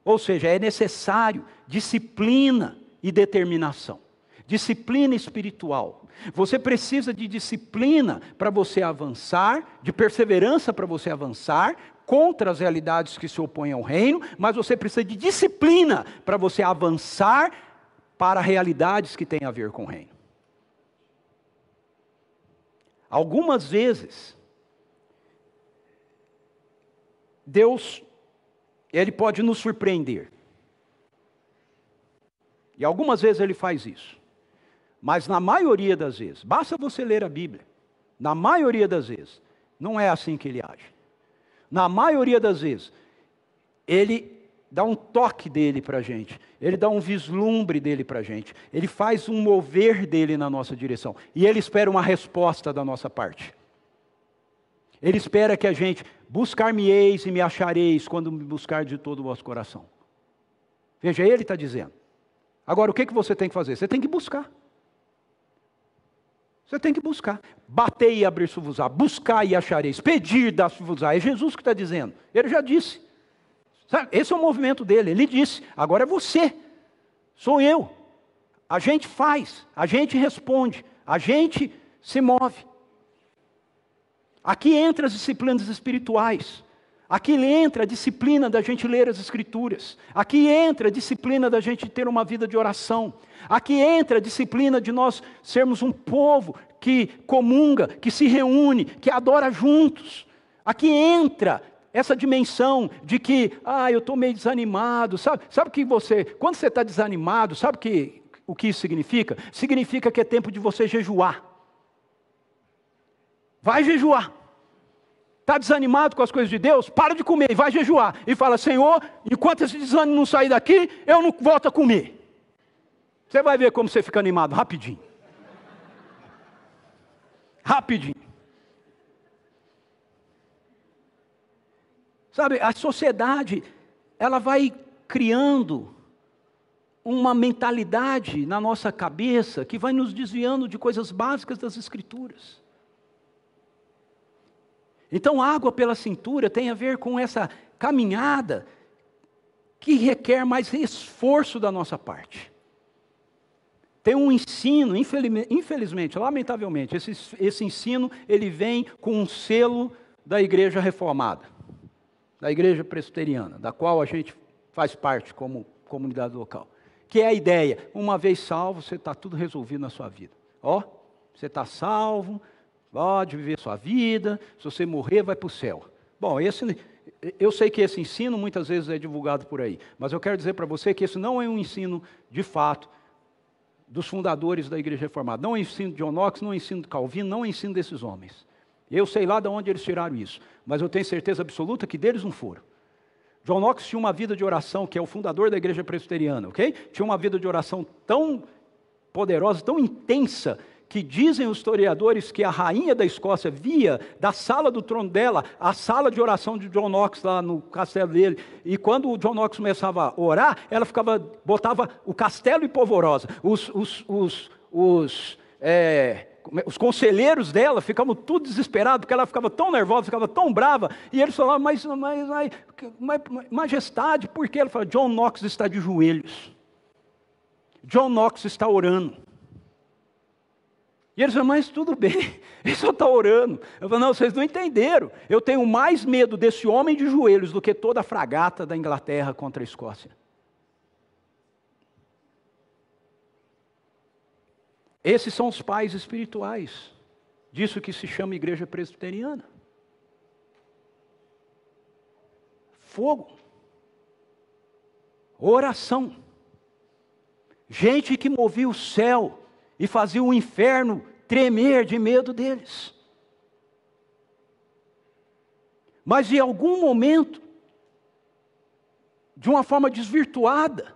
B: Ou seja, é necessário disciplina e determinação disciplina espiritual. Você precisa de disciplina para você avançar, de perseverança para você avançar contra as realidades que se opõem ao reino, mas você precisa de disciplina para você avançar para realidades que têm a ver com o reino. Algumas vezes, Deus, Ele pode nos surpreender. E algumas vezes Ele faz isso. Mas na maioria das vezes, basta você ler a Bíblia, na maioria das vezes, não é assim que ele age. Na maioria das vezes, ele dá um toque dele para a gente, ele dá um vislumbre dele para a gente, ele faz um mover dele na nossa direção, e ele espera uma resposta da nossa parte. Ele espera que a gente buscar-me-eis e me achareis quando me buscar de todo o vosso coração. Veja, ele está dizendo. Agora, o que, que você tem que fazer? Você tem que buscar. Você tem que buscar. Bater e abrir-se-vos-á. Buscar e achareis. Pedir, dar-se-vos-á. É Jesus que está dizendo. Ele já disse. Sabe? Esse é o movimento dele. Ele disse. Agora é você. Sou eu. A gente faz. A gente responde. A gente se move. Aqui entra as disciplinas espirituais. Aqui entra a disciplina da gente ler as Escrituras. Aqui entra a disciplina da gente ter uma vida de oração. Aqui entra a disciplina de nós sermos um povo que comunga, que se reúne, que adora juntos. Aqui entra essa dimensão de que, ah, eu estou meio desanimado, sabe? Sabe que você, quando você está desanimado, sabe que, o que isso significa? Significa que é tempo de você jejuar. Vai jejuar. Está desanimado com as coisas de Deus? Para de comer e vai jejuar. E fala, Senhor, enquanto esse desânimo não sair daqui, eu não volto a comer. Você vai ver como você fica animado, rapidinho. Rapidinho. Sabe, a sociedade, ela vai criando uma mentalidade na nossa cabeça que vai nos desviando de coisas básicas das Escrituras. Então, água pela cintura tem a ver com essa caminhada que requer mais esforço da nossa parte. Tem um ensino, infelizmente, lamentavelmente, esse, esse ensino ele vem com um selo da igreja reformada, da igreja presbiteriana, da qual a gente faz parte como comunidade local. Que é a ideia, uma vez salvo, você está tudo resolvido na sua vida. Ó, você está salvo, pode viver sua vida, se você morrer, vai para o céu. Bom, esse, eu sei que esse ensino muitas vezes é divulgado por aí, mas eu quero dizer para você que esse não é um ensino de fato dos fundadores da Igreja Reformada. Não é ensino de John Knox, não é ensino de Calvino, não é ensino desses homens. Eu sei lá de onde eles tiraram isso, mas eu tenho certeza absoluta que deles não foram. John Knox tinha uma vida de oração, que é o fundador da igreja presbiteriana, ok? Tinha uma vida de oração tão poderosa, tão intensa, que dizem os historiadores que a rainha da Escócia via da sala do trono dela a sala de oração de John Knox lá no castelo dele. E quando o John Knox começava a orar, ela ficava, botava o castelo e polvorosa. Os, os, os, os, é, os conselheiros dela ficavam tudo desesperados, porque ela ficava tão nervosa, ficava tão brava. E eles falavam, mas, mas, mas, mas majestade, por quê? Ela falava, John Knox está de joelhos. John Knox está orando. E eles falam, mas tudo bem, ele só está orando. Eu falo, não, vocês não entenderam. Eu tenho mais medo desse homem de joelhos do que toda a fragata da Inglaterra contra a Escócia. Esses são os pais espirituais disso que se chama igreja presbiteriana. Fogo. Oração. Gente que movia o céu e fazia o inferno tremer de medo deles. Mas em algum momento, de uma forma desvirtuada,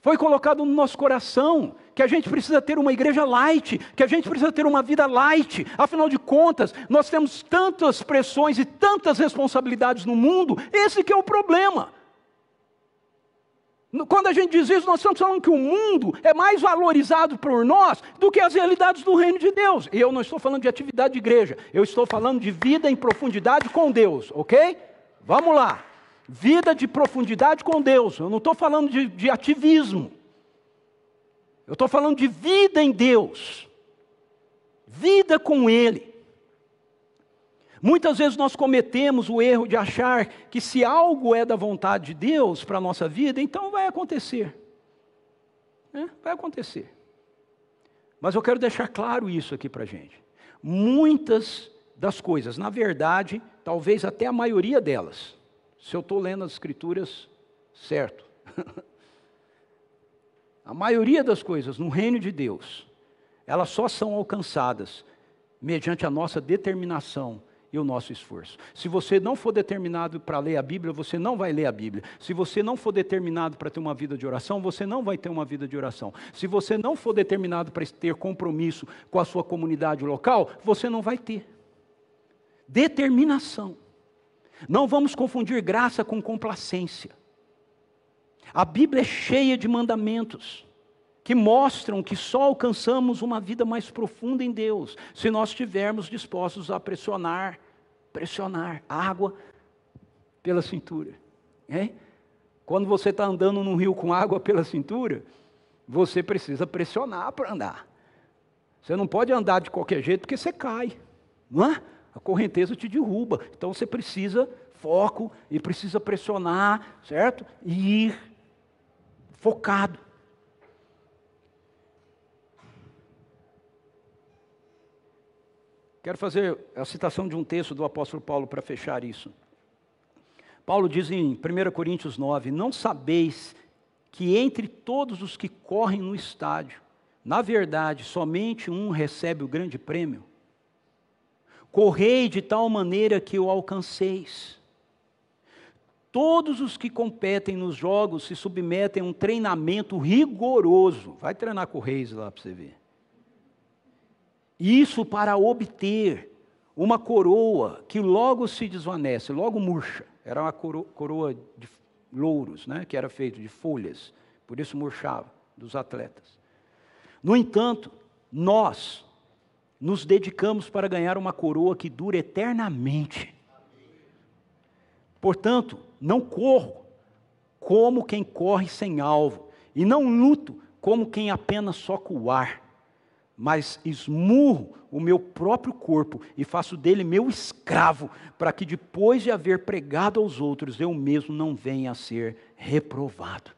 B: foi colocado no nosso coração que a gente precisa ter uma igreja light, que a gente precisa ter uma vida light. Afinal de contas, nós temos tantas pressões e tantas responsabilidades no mundo, esse que é o problema. Quando a gente diz isso, nós estamos falando que o mundo é mais valorizado por nós do que as realidades do reino de Deus. E eu não estou falando de atividade de igreja, eu estou falando de vida em profundidade com Deus, ok? Vamos lá. Vida de profundidade com Deus. Eu não estou falando de, de ativismo. Eu estou falando de vida em Deus. Vida com Ele. Muitas vezes nós cometemos o erro de achar que se algo é da vontade de Deus para a nossa vida, então vai acontecer. É, vai acontecer. Mas eu quero deixar claro isso aqui para a gente. Muitas das coisas, na verdade, talvez até a maioria delas, se eu estou lendo as Escrituras certo, a maioria das coisas no reino de Deus, elas só são alcançadas mediante a nossa determinação e o nosso esforço. Se você não for determinado para ler a Bíblia, você não vai ler a Bíblia. Se você não for determinado para ter uma vida de oração, você não vai ter uma vida de oração. Se você não for determinado para ter compromisso com a sua comunidade local, você não vai ter. Determinação. Não vamos confundir graça com complacência. A Bíblia é cheia de mandamentos que mostram que só alcançamos uma vida mais profunda em Deus se nós estivermos dispostos a pressionar, pressionar água pela cintura. Quando você está andando num rio com água pela cintura, você precisa pressionar para andar. Você não pode andar de qualquer jeito porque você cai. Não é? a correnteza te derruba. Então você precisa foco e precisa pressionar, certo? E ir focado. Quero fazer a citação de um texto do apóstolo Paulo para fechar isso. Paulo diz em 1 Coríntios 9: Não sabeis que entre todos os que correm no estádio, na verdade, somente um recebe o grande prêmio? Correi de tal maneira que o alcanceis. Todos os que competem nos jogos se submetem a um treinamento rigoroso. Vai treinar com o Reis lá para você ver. Isso para obter uma coroa que logo se desvanece, logo murcha. Era uma coroa de louros, né, que era feito de folhas, por isso murchava dos atletas. No entanto, nós nos dedicamos para ganhar uma coroa que dura eternamente. Portanto, não corro como quem corre sem alvo, e não luto como quem apenas soca o ar mas esmurro o meu próprio corpo e faço dele meu escravo, para que depois de haver pregado aos outros, eu mesmo não venha a ser reprovado.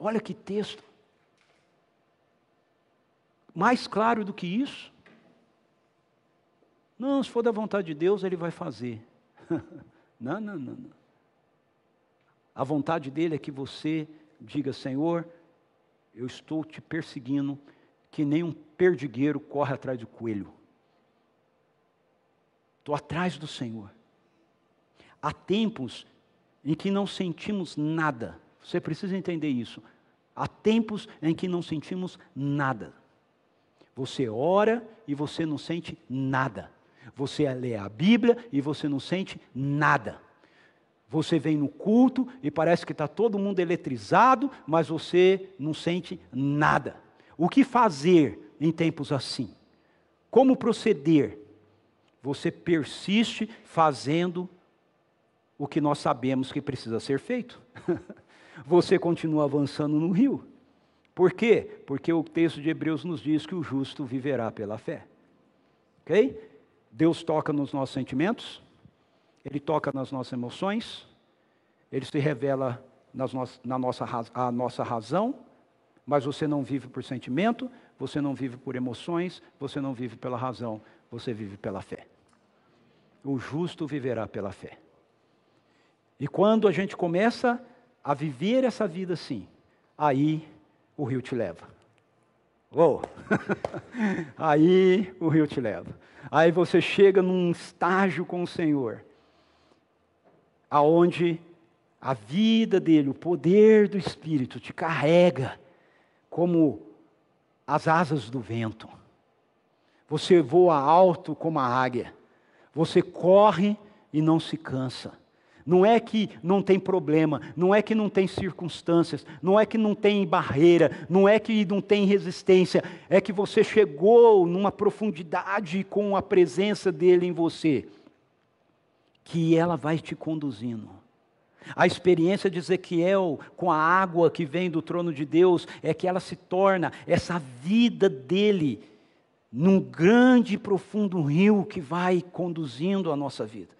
B: Olha que texto. Mais claro do que isso? Não, se for da vontade de Deus, Ele vai fazer. não, não, não, não. A vontade dele é que você diga: Senhor, eu estou te perseguindo que nem um perdigueiro corre atrás do coelho. Estou atrás do Senhor. Há tempos em que não sentimos nada. Você precisa entender isso. Há tempos em que não sentimos nada. Você ora e você não sente nada. Você lê a Bíblia e você não sente nada. Você vem no culto e parece que está todo mundo eletrizado, mas você não sente nada. O que fazer em tempos assim? Como proceder? Você persiste fazendo o que nós sabemos que precisa ser feito. Você continua avançando no rio. Por quê? Porque o texto de Hebreus nos diz que o justo viverá pela fé. Ok? Deus toca nos nossos sentimentos, Ele toca nas nossas emoções, Ele se revela nas no na nossa, a nossa razão, mas você não vive por sentimento, você não vive por emoções, você não vive pela razão, você vive pela fé. O justo viverá pela fé. E quando a gente começa a viver essa vida assim, aí o rio te leva. Oh. aí o rio te leva. Aí você chega num estágio com o Senhor, aonde a vida dele, o poder do Espírito te carrega como as asas do vento. Você voa alto como a águia. Você corre e não se cansa. Não é que não tem problema, não é que não tem circunstâncias, não é que não tem barreira, não é que não tem resistência, é que você chegou numa profundidade com a presença dele em você, que ela vai te conduzindo. A experiência de Ezequiel com a água que vem do trono de Deus é que ela se torna essa vida dele num grande e profundo rio que vai conduzindo a nossa vida,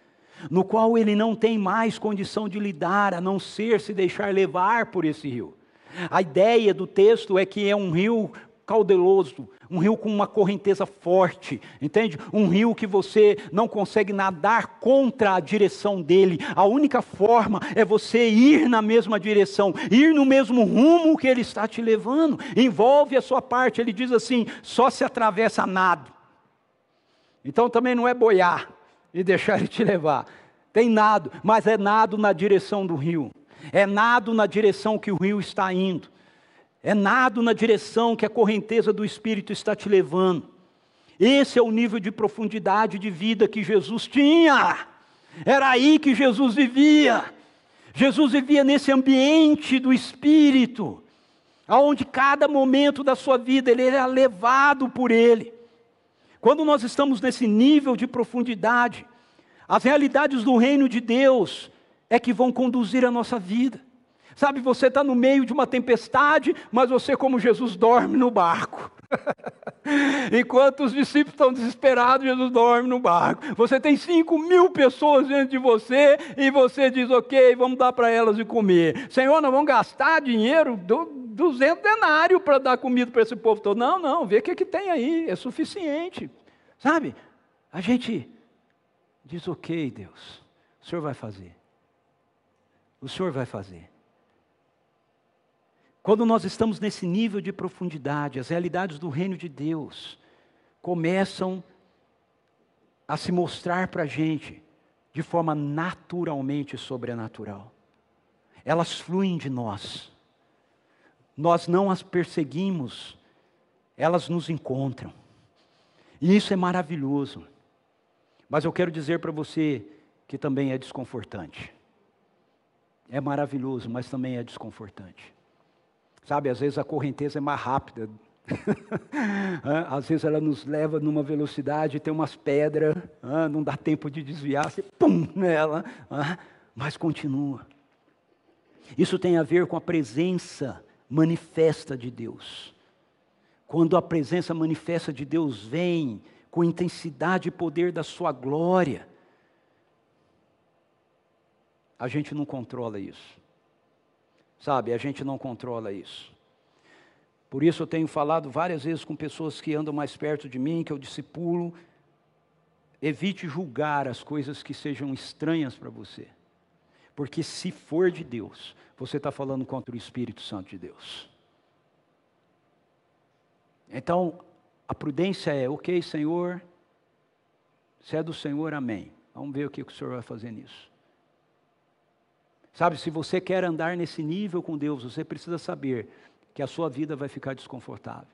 B: no qual ele não tem mais condição de lidar a não ser se deixar levar por esse rio. A ideia do texto é que é um rio caudaloso, um rio com uma correnteza forte, entende? Um rio que você não consegue nadar contra a direção dele. A única forma é você ir na mesma direção, ir no mesmo rumo que ele está te levando. Envolve a sua parte. Ele diz assim: só se atravessa nado. Então também não é boiar e deixar ele te levar. Tem nado, mas é nado na direção do rio. É nado na direção que o rio está indo. É nado na direção que a correnteza do Espírito está te levando. Esse é o nível de profundidade de vida que Jesus tinha. Era aí que Jesus vivia. Jesus vivia nesse ambiente do Espírito, aonde cada momento da sua vida ele era levado por Ele. Quando nós estamos nesse nível de profundidade, as realidades do reino de Deus é que vão conduzir a nossa vida. Sabe, você está no meio de uma tempestade, mas você, como Jesus, dorme no barco. Enquanto os discípulos estão desesperados, Jesus dorme no barco. Você tem cinco mil pessoas diante de você e você diz: Ok, vamos dar para elas de comer. Senhor, nós vamos gastar dinheiro, 200 denários para dar comida para esse povo todo. Não, não, vê o que, que tem aí, é suficiente. Sabe? A gente diz: Ok, Deus, o Senhor vai fazer. O Senhor vai fazer. Quando nós estamos nesse nível de profundidade, as realidades do reino de Deus começam a se mostrar para a gente de forma naturalmente sobrenatural. Elas fluem de nós. Nós não as perseguimos, elas nos encontram. E isso é maravilhoso. Mas eu quero dizer para você que também é desconfortante. É maravilhoso, mas também é desconfortante. Sabe, às vezes a correnteza é mais rápida. às vezes ela nos leva numa velocidade, tem umas pedras, não dá tempo de desviar, você pum nela, mas continua. Isso tem a ver com a presença manifesta de Deus. Quando a presença manifesta de Deus vem com intensidade e poder da sua glória, a gente não controla isso. Sabe, a gente não controla isso. Por isso eu tenho falado várias vezes com pessoas que andam mais perto de mim, que eu discipulo. Evite julgar as coisas que sejam estranhas para você. Porque se for de Deus, você está falando contra o Espírito Santo de Deus. Então, a prudência é, ok, Senhor, se é do Senhor, amém. Vamos ver o que o Senhor vai fazer nisso. Sabe, se você quer andar nesse nível com Deus, você precisa saber que a sua vida vai ficar desconfortável.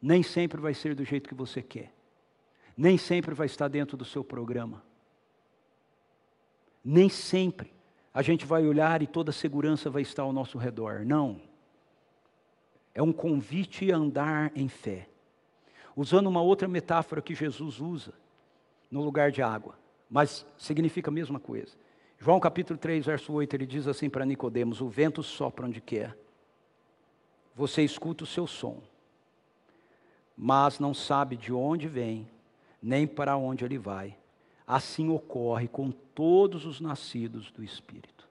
B: Nem sempre vai ser do jeito que você quer. Nem sempre vai estar dentro do seu programa. Nem sempre a gente vai olhar e toda segurança vai estar ao nosso redor. Não. É um convite a andar em fé. Usando uma outra metáfora que Jesus usa no lugar de água, mas significa a mesma coisa. João capítulo 3, verso 8, ele diz assim para Nicodemos: O vento sopra onde quer. Você escuta o seu som, mas não sabe de onde vem, nem para onde ele vai. Assim ocorre com todos os nascidos do Espírito.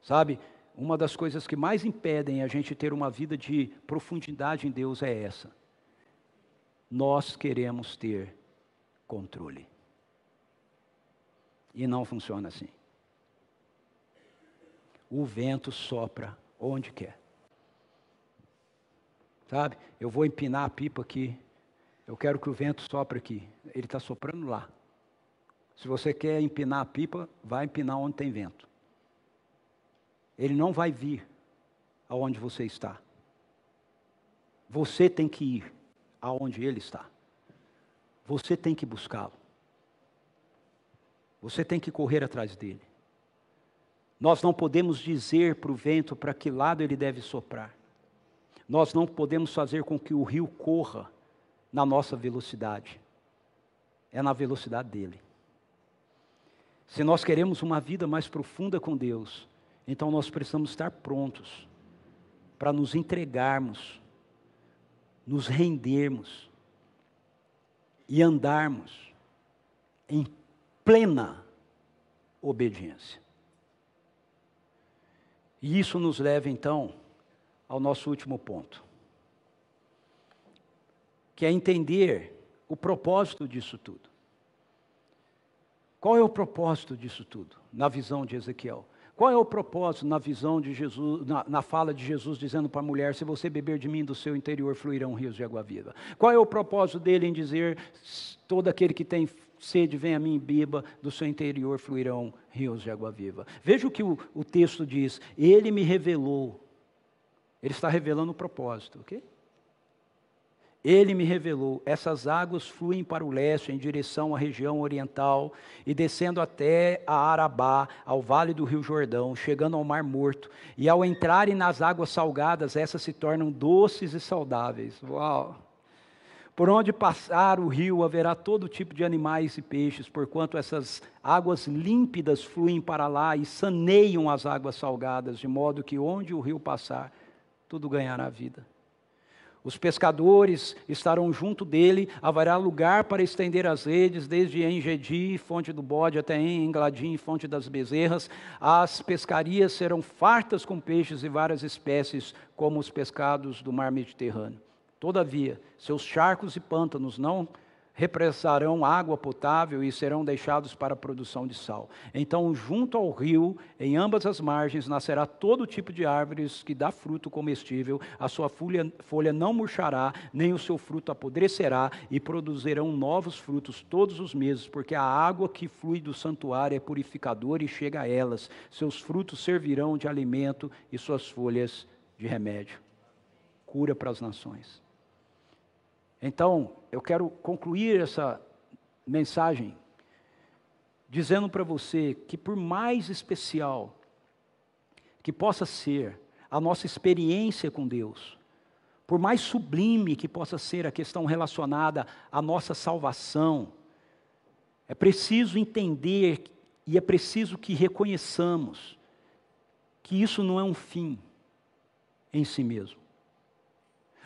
B: Sabe, uma das coisas que mais impedem a gente ter uma vida de profundidade em Deus é essa. Nós queremos ter controle. E não funciona assim. O vento sopra onde quer. Sabe? Eu vou empinar a pipa aqui. Eu quero que o vento sopre aqui. Ele está soprando lá. Se você quer empinar a pipa, vai empinar onde tem vento. Ele não vai vir aonde você está. Você tem que ir aonde ele está. Você tem que buscá-lo. Você tem que correr atrás dele. Nós não podemos dizer para o vento para que lado ele deve soprar. Nós não podemos fazer com que o rio corra na nossa velocidade. É na velocidade dele. Se nós queremos uma vida mais profunda com Deus, então nós precisamos estar prontos para nos entregarmos, nos rendermos e andarmos em plena obediência. E isso nos leva então ao nosso último ponto, que é entender o propósito disso tudo. Qual é o propósito disso tudo, na visão de Ezequiel? Qual é o propósito na visão de Jesus, na, na fala de Jesus dizendo para a mulher: se você beber de mim, do seu interior fluirão rios de água viva? Qual é o propósito dele em dizer: todo aquele que tem sede, vem a mim e beba, do seu interior fluirão rios de água viva. Veja o que o, o texto diz: Ele me revelou. Ele está revelando o propósito, ok? Ele me revelou: essas águas fluem para o leste, em direção à região oriental, e descendo até a Arabá, ao vale do rio Jordão, chegando ao Mar Morto. E ao entrarem nas águas salgadas, essas se tornam doces e saudáveis. Uau! Por onde passar o rio haverá todo tipo de animais e peixes, porquanto essas águas límpidas fluem para lá e saneiam as águas salgadas, de modo que onde o rio passar, tudo ganhará vida. Os pescadores estarão junto dele, haverá lugar para estender as redes, desde Engedi, fonte do bode, até Engladim, fonte das bezerras. As pescarias serão fartas com peixes e várias espécies, como os pescados do mar Mediterrâneo. Todavia, seus charcos e pântanos não repressarão água potável e serão deixados para a produção de sal. Então, junto ao rio, em ambas as margens, nascerá todo tipo de árvores que dá fruto comestível, a sua folha, folha não murchará, nem o seu fruto apodrecerá, e produzirão novos frutos todos os meses, porque a água que flui do santuário é purificadora e chega a elas. Seus frutos servirão de alimento e suas folhas de remédio. Cura para as nações. Então, eu quero concluir essa mensagem dizendo para você que, por mais especial que possa ser a nossa experiência com Deus, por mais sublime que possa ser a questão relacionada à nossa salvação, é preciso entender e é preciso que reconheçamos que isso não é um fim em si mesmo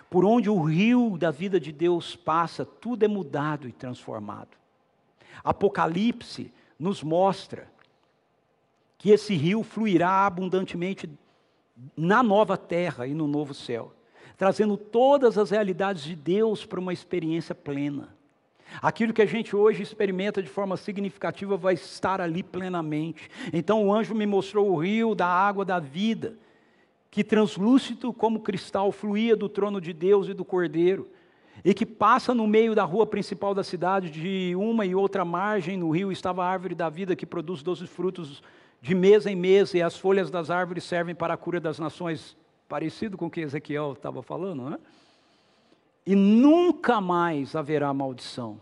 B: por onde o rio da vida de Deus passa, tudo é mudado e transformado. Apocalipse nos mostra que esse rio fluirá abundantemente na nova terra e no novo céu, trazendo todas as realidades de Deus para uma experiência plena. Aquilo que a gente hoje experimenta de forma significativa vai estar ali plenamente. Então o anjo me mostrou o rio da água da vida que translúcido como cristal fluía do trono de Deus e do Cordeiro, e que passa no meio da rua principal da cidade, de uma e outra margem no rio estava a árvore da vida que produz doze frutos de mês em mês, e as folhas das árvores servem para a cura das nações, parecido com o que Ezequiel estava falando, né? E nunca mais haverá maldição.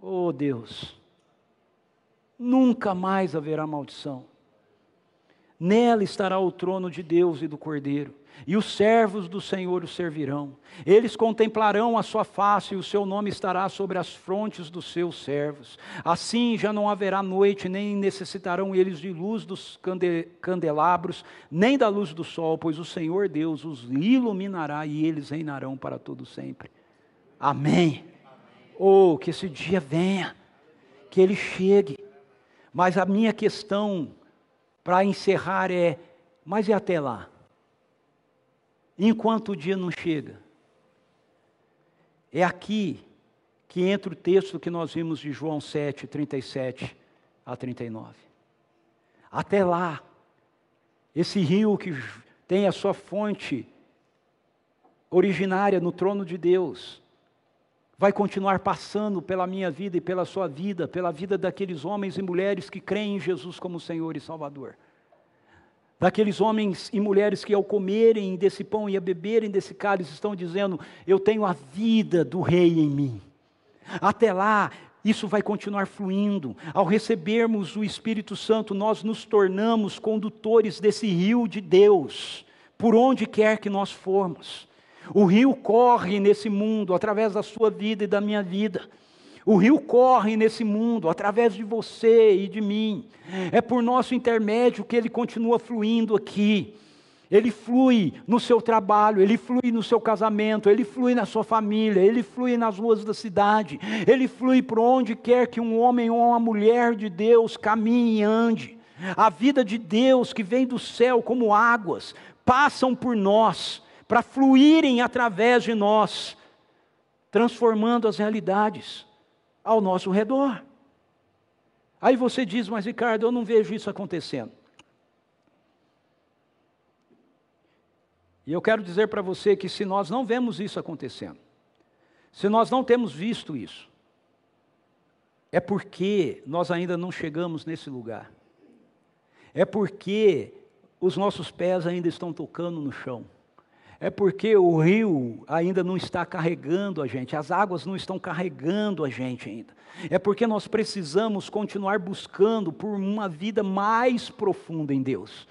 B: Oh Deus, nunca mais haverá maldição. Nela estará o trono de Deus e do Cordeiro, e os servos do Senhor o servirão. Eles contemplarão a sua face, e o seu nome estará sobre as frontes dos seus servos. Assim já não haverá noite, nem necessitarão eles de luz dos cande candelabros, nem da luz do sol, pois o Senhor Deus os iluminará e eles reinarão para todo sempre. Amém. Oh, que esse dia venha, que ele chegue. Mas a minha questão para encerrar é: mas e até lá? Enquanto o dia não chega. É aqui que entra o texto que nós vimos de João 7, 37 a 39. Até lá, esse rio que tem a sua fonte originária no trono de Deus, vai continuar passando pela minha vida e pela sua vida, pela vida daqueles homens e mulheres que creem em Jesus como Senhor e Salvador. Daqueles homens e mulheres que, ao comerem desse pão e a beberem desse cálice, estão dizendo: Eu tenho a vida do Rei em mim. Até lá, isso vai continuar fluindo. Ao recebermos o Espírito Santo, nós nos tornamos condutores desse rio de Deus, por onde quer que nós formos. O rio corre nesse mundo através da sua vida e da minha vida. O rio corre nesse mundo através de você e de mim. É por nosso intermédio que ele continua fluindo aqui. Ele flui no seu trabalho, ele flui no seu casamento, ele flui na sua família, ele flui nas ruas da cidade, ele flui por onde quer que um homem ou uma mulher de Deus caminhe e ande. A vida de Deus que vem do céu como águas, passam por nós para fluírem através de nós, transformando as realidades ao nosso redor. Aí você diz, mas Ricardo, eu não vejo isso acontecendo. E eu quero dizer para você que se nós não vemos isso acontecendo, se nós não temos visto isso, é porque nós ainda não chegamos nesse lugar. É porque os nossos pés ainda estão tocando no chão é porque o rio ainda não está carregando a gente, as águas não estão carregando a gente ainda. É porque nós precisamos continuar buscando por uma vida mais profunda em Deus.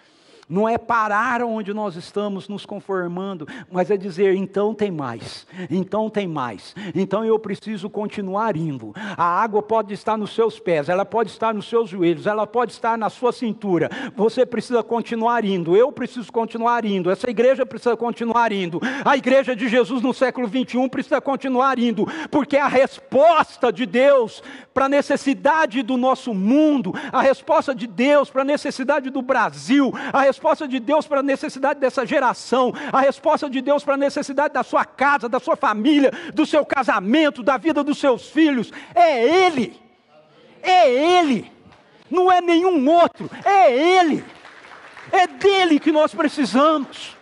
B: Não é parar onde nós estamos nos conformando, mas é dizer: então tem mais, então tem mais, então eu preciso continuar indo. A água pode estar nos seus pés, ela pode estar nos seus joelhos, ela pode estar na sua cintura. Você precisa continuar indo, eu preciso continuar indo, essa igreja precisa continuar indo, a igreja de Jesus no século 21 precisa continuar indo, porque a resposta de Deus para a necessidade do nosso mundo, a resposta de Deus para a necessidade do Brasil, a resposta de Deus para a necessidade dessa geração, a resposta de Deus para a necessidade da sua casa, da sua família, do seu casamento, da vida dos seus filhos, é Ele. É Ele. Não é nenhum outro, é Ele. É dele que nós precisamos.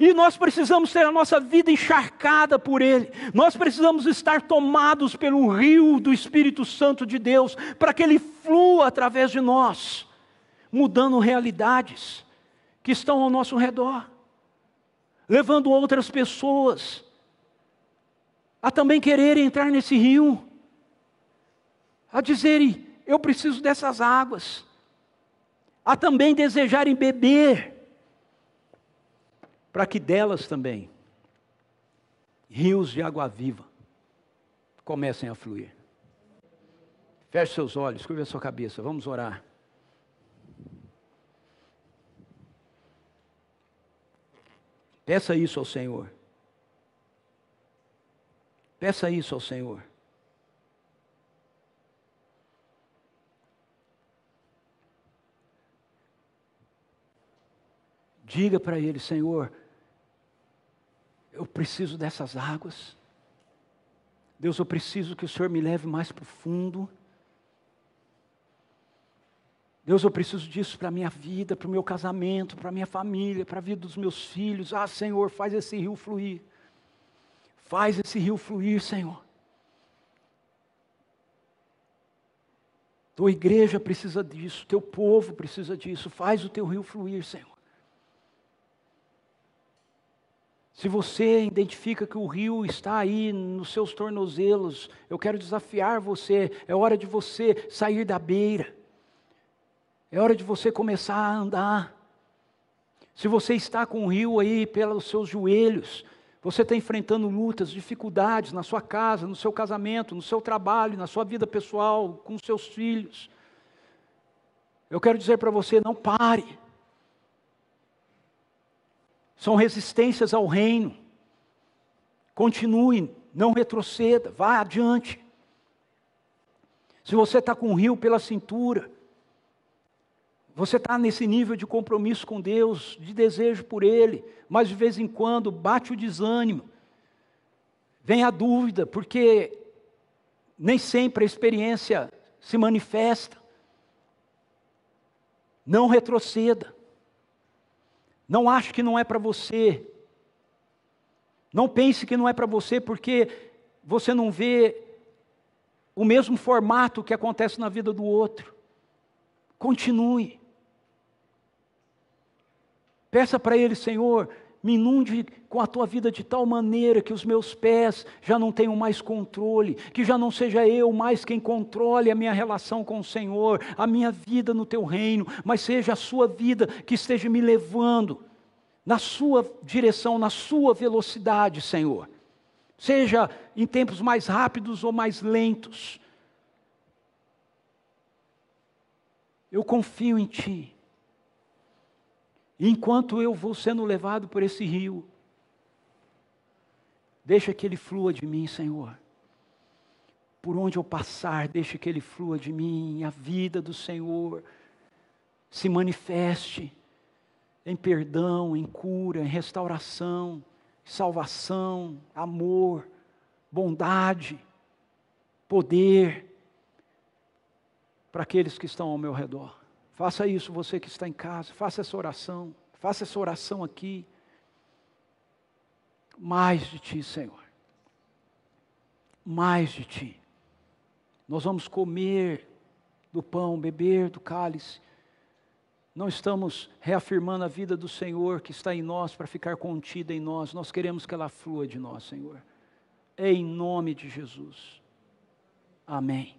B: E nós precisamos ter a nossa vida encharcada por Ele. Nós precisamos estar tomados pelo rio do Espírito Santo de Deus, para que Ele flua através de nós, mudando realidades que estão ao nosso redor, levando outras pessoas a também quererem entrar nesse rio, a dizerem: Eu preciso dessas águas, a também desejarem beber, para que delas também rios de água viva comecem a fluir. Feche seus olhos, curva sua cabeça, vamos orar. Peça isso ao Senhor. Peça isso ao Senhor. Diga para Ele, Senhor, eu preciso dessas águas. Deus, eu preciso que o Senhor me leve mais para o fundo. Deus, eu preciso disso para a minha vida, para o meu casamento, para a minha família, para a vida dos meus filhos. Ah, Senhor, faz esse rio fluir. Faz esse rio fluir, Senhor. Tua igreja precisa disso, teu povo precisa disso. Faz o teu rio fluir, Senhor. Se você identifica que o rio está aí nos seus tornozelos, eu quero desafiar você. É hora de você sair da beira. É hora de você começar a andar. Se você está com o rio aí pelos seus joelhos, você está enfrentando lutas, dificuldades na sua casa, no seu casamento, no seu trabalho, na sua vida pessoal, com seus filhos. Eu quero dizer para você: não pare. São resistências ao reino. Continue, não retroceda, vá adiante. Se você está com o rio pela cintura, você está nesse nível de compromisso com Deus, de desejo por Ele, mas de vez em quando bate o desânimo, vem a dúvida, porque nem sempre a experiência se manifesta. Não retroceda. Não ache que não é para você. Não pense que não é para você porque você não vê o mesmo formato que acontece na vida do outro. Continue. Peça para Ele, Senhor, me inunde com a tua vida de tal maneira que os meus pés já não tenham mais controle, que já não seja eu mais quem controle a minha relação com o Senhor, a minha vida no teu reino, mas seja a sua vida que esteja me levando na sua direção, na sua velocidade, Senhor. Seja em tempos mais rápidos ou mais lentos. Eu confio em Ti. Enquanto eu vou sendo levado por esse rio, deixa que ele flua de mim, Senhor. Por onde eu passar, deixa que ele flua de mim, a vida do Senhor se manifeste em perdão, em cura, em restauração, salvação, amor, bondade, poder para aqueles que estão ao meu redor. Faça isso, você que está em casa, faça essa oração, faça essa oração aqui. Mais de Ti, Senhor. Mais de Ti. Nós vamos comer do pão, beber do cálice. Não estamos reafirmando a vida do Senhor que está em nós para ficar contida em nós. Nós queremos que ela flua de nós, Senhor. Em nome de Jesus. Amém.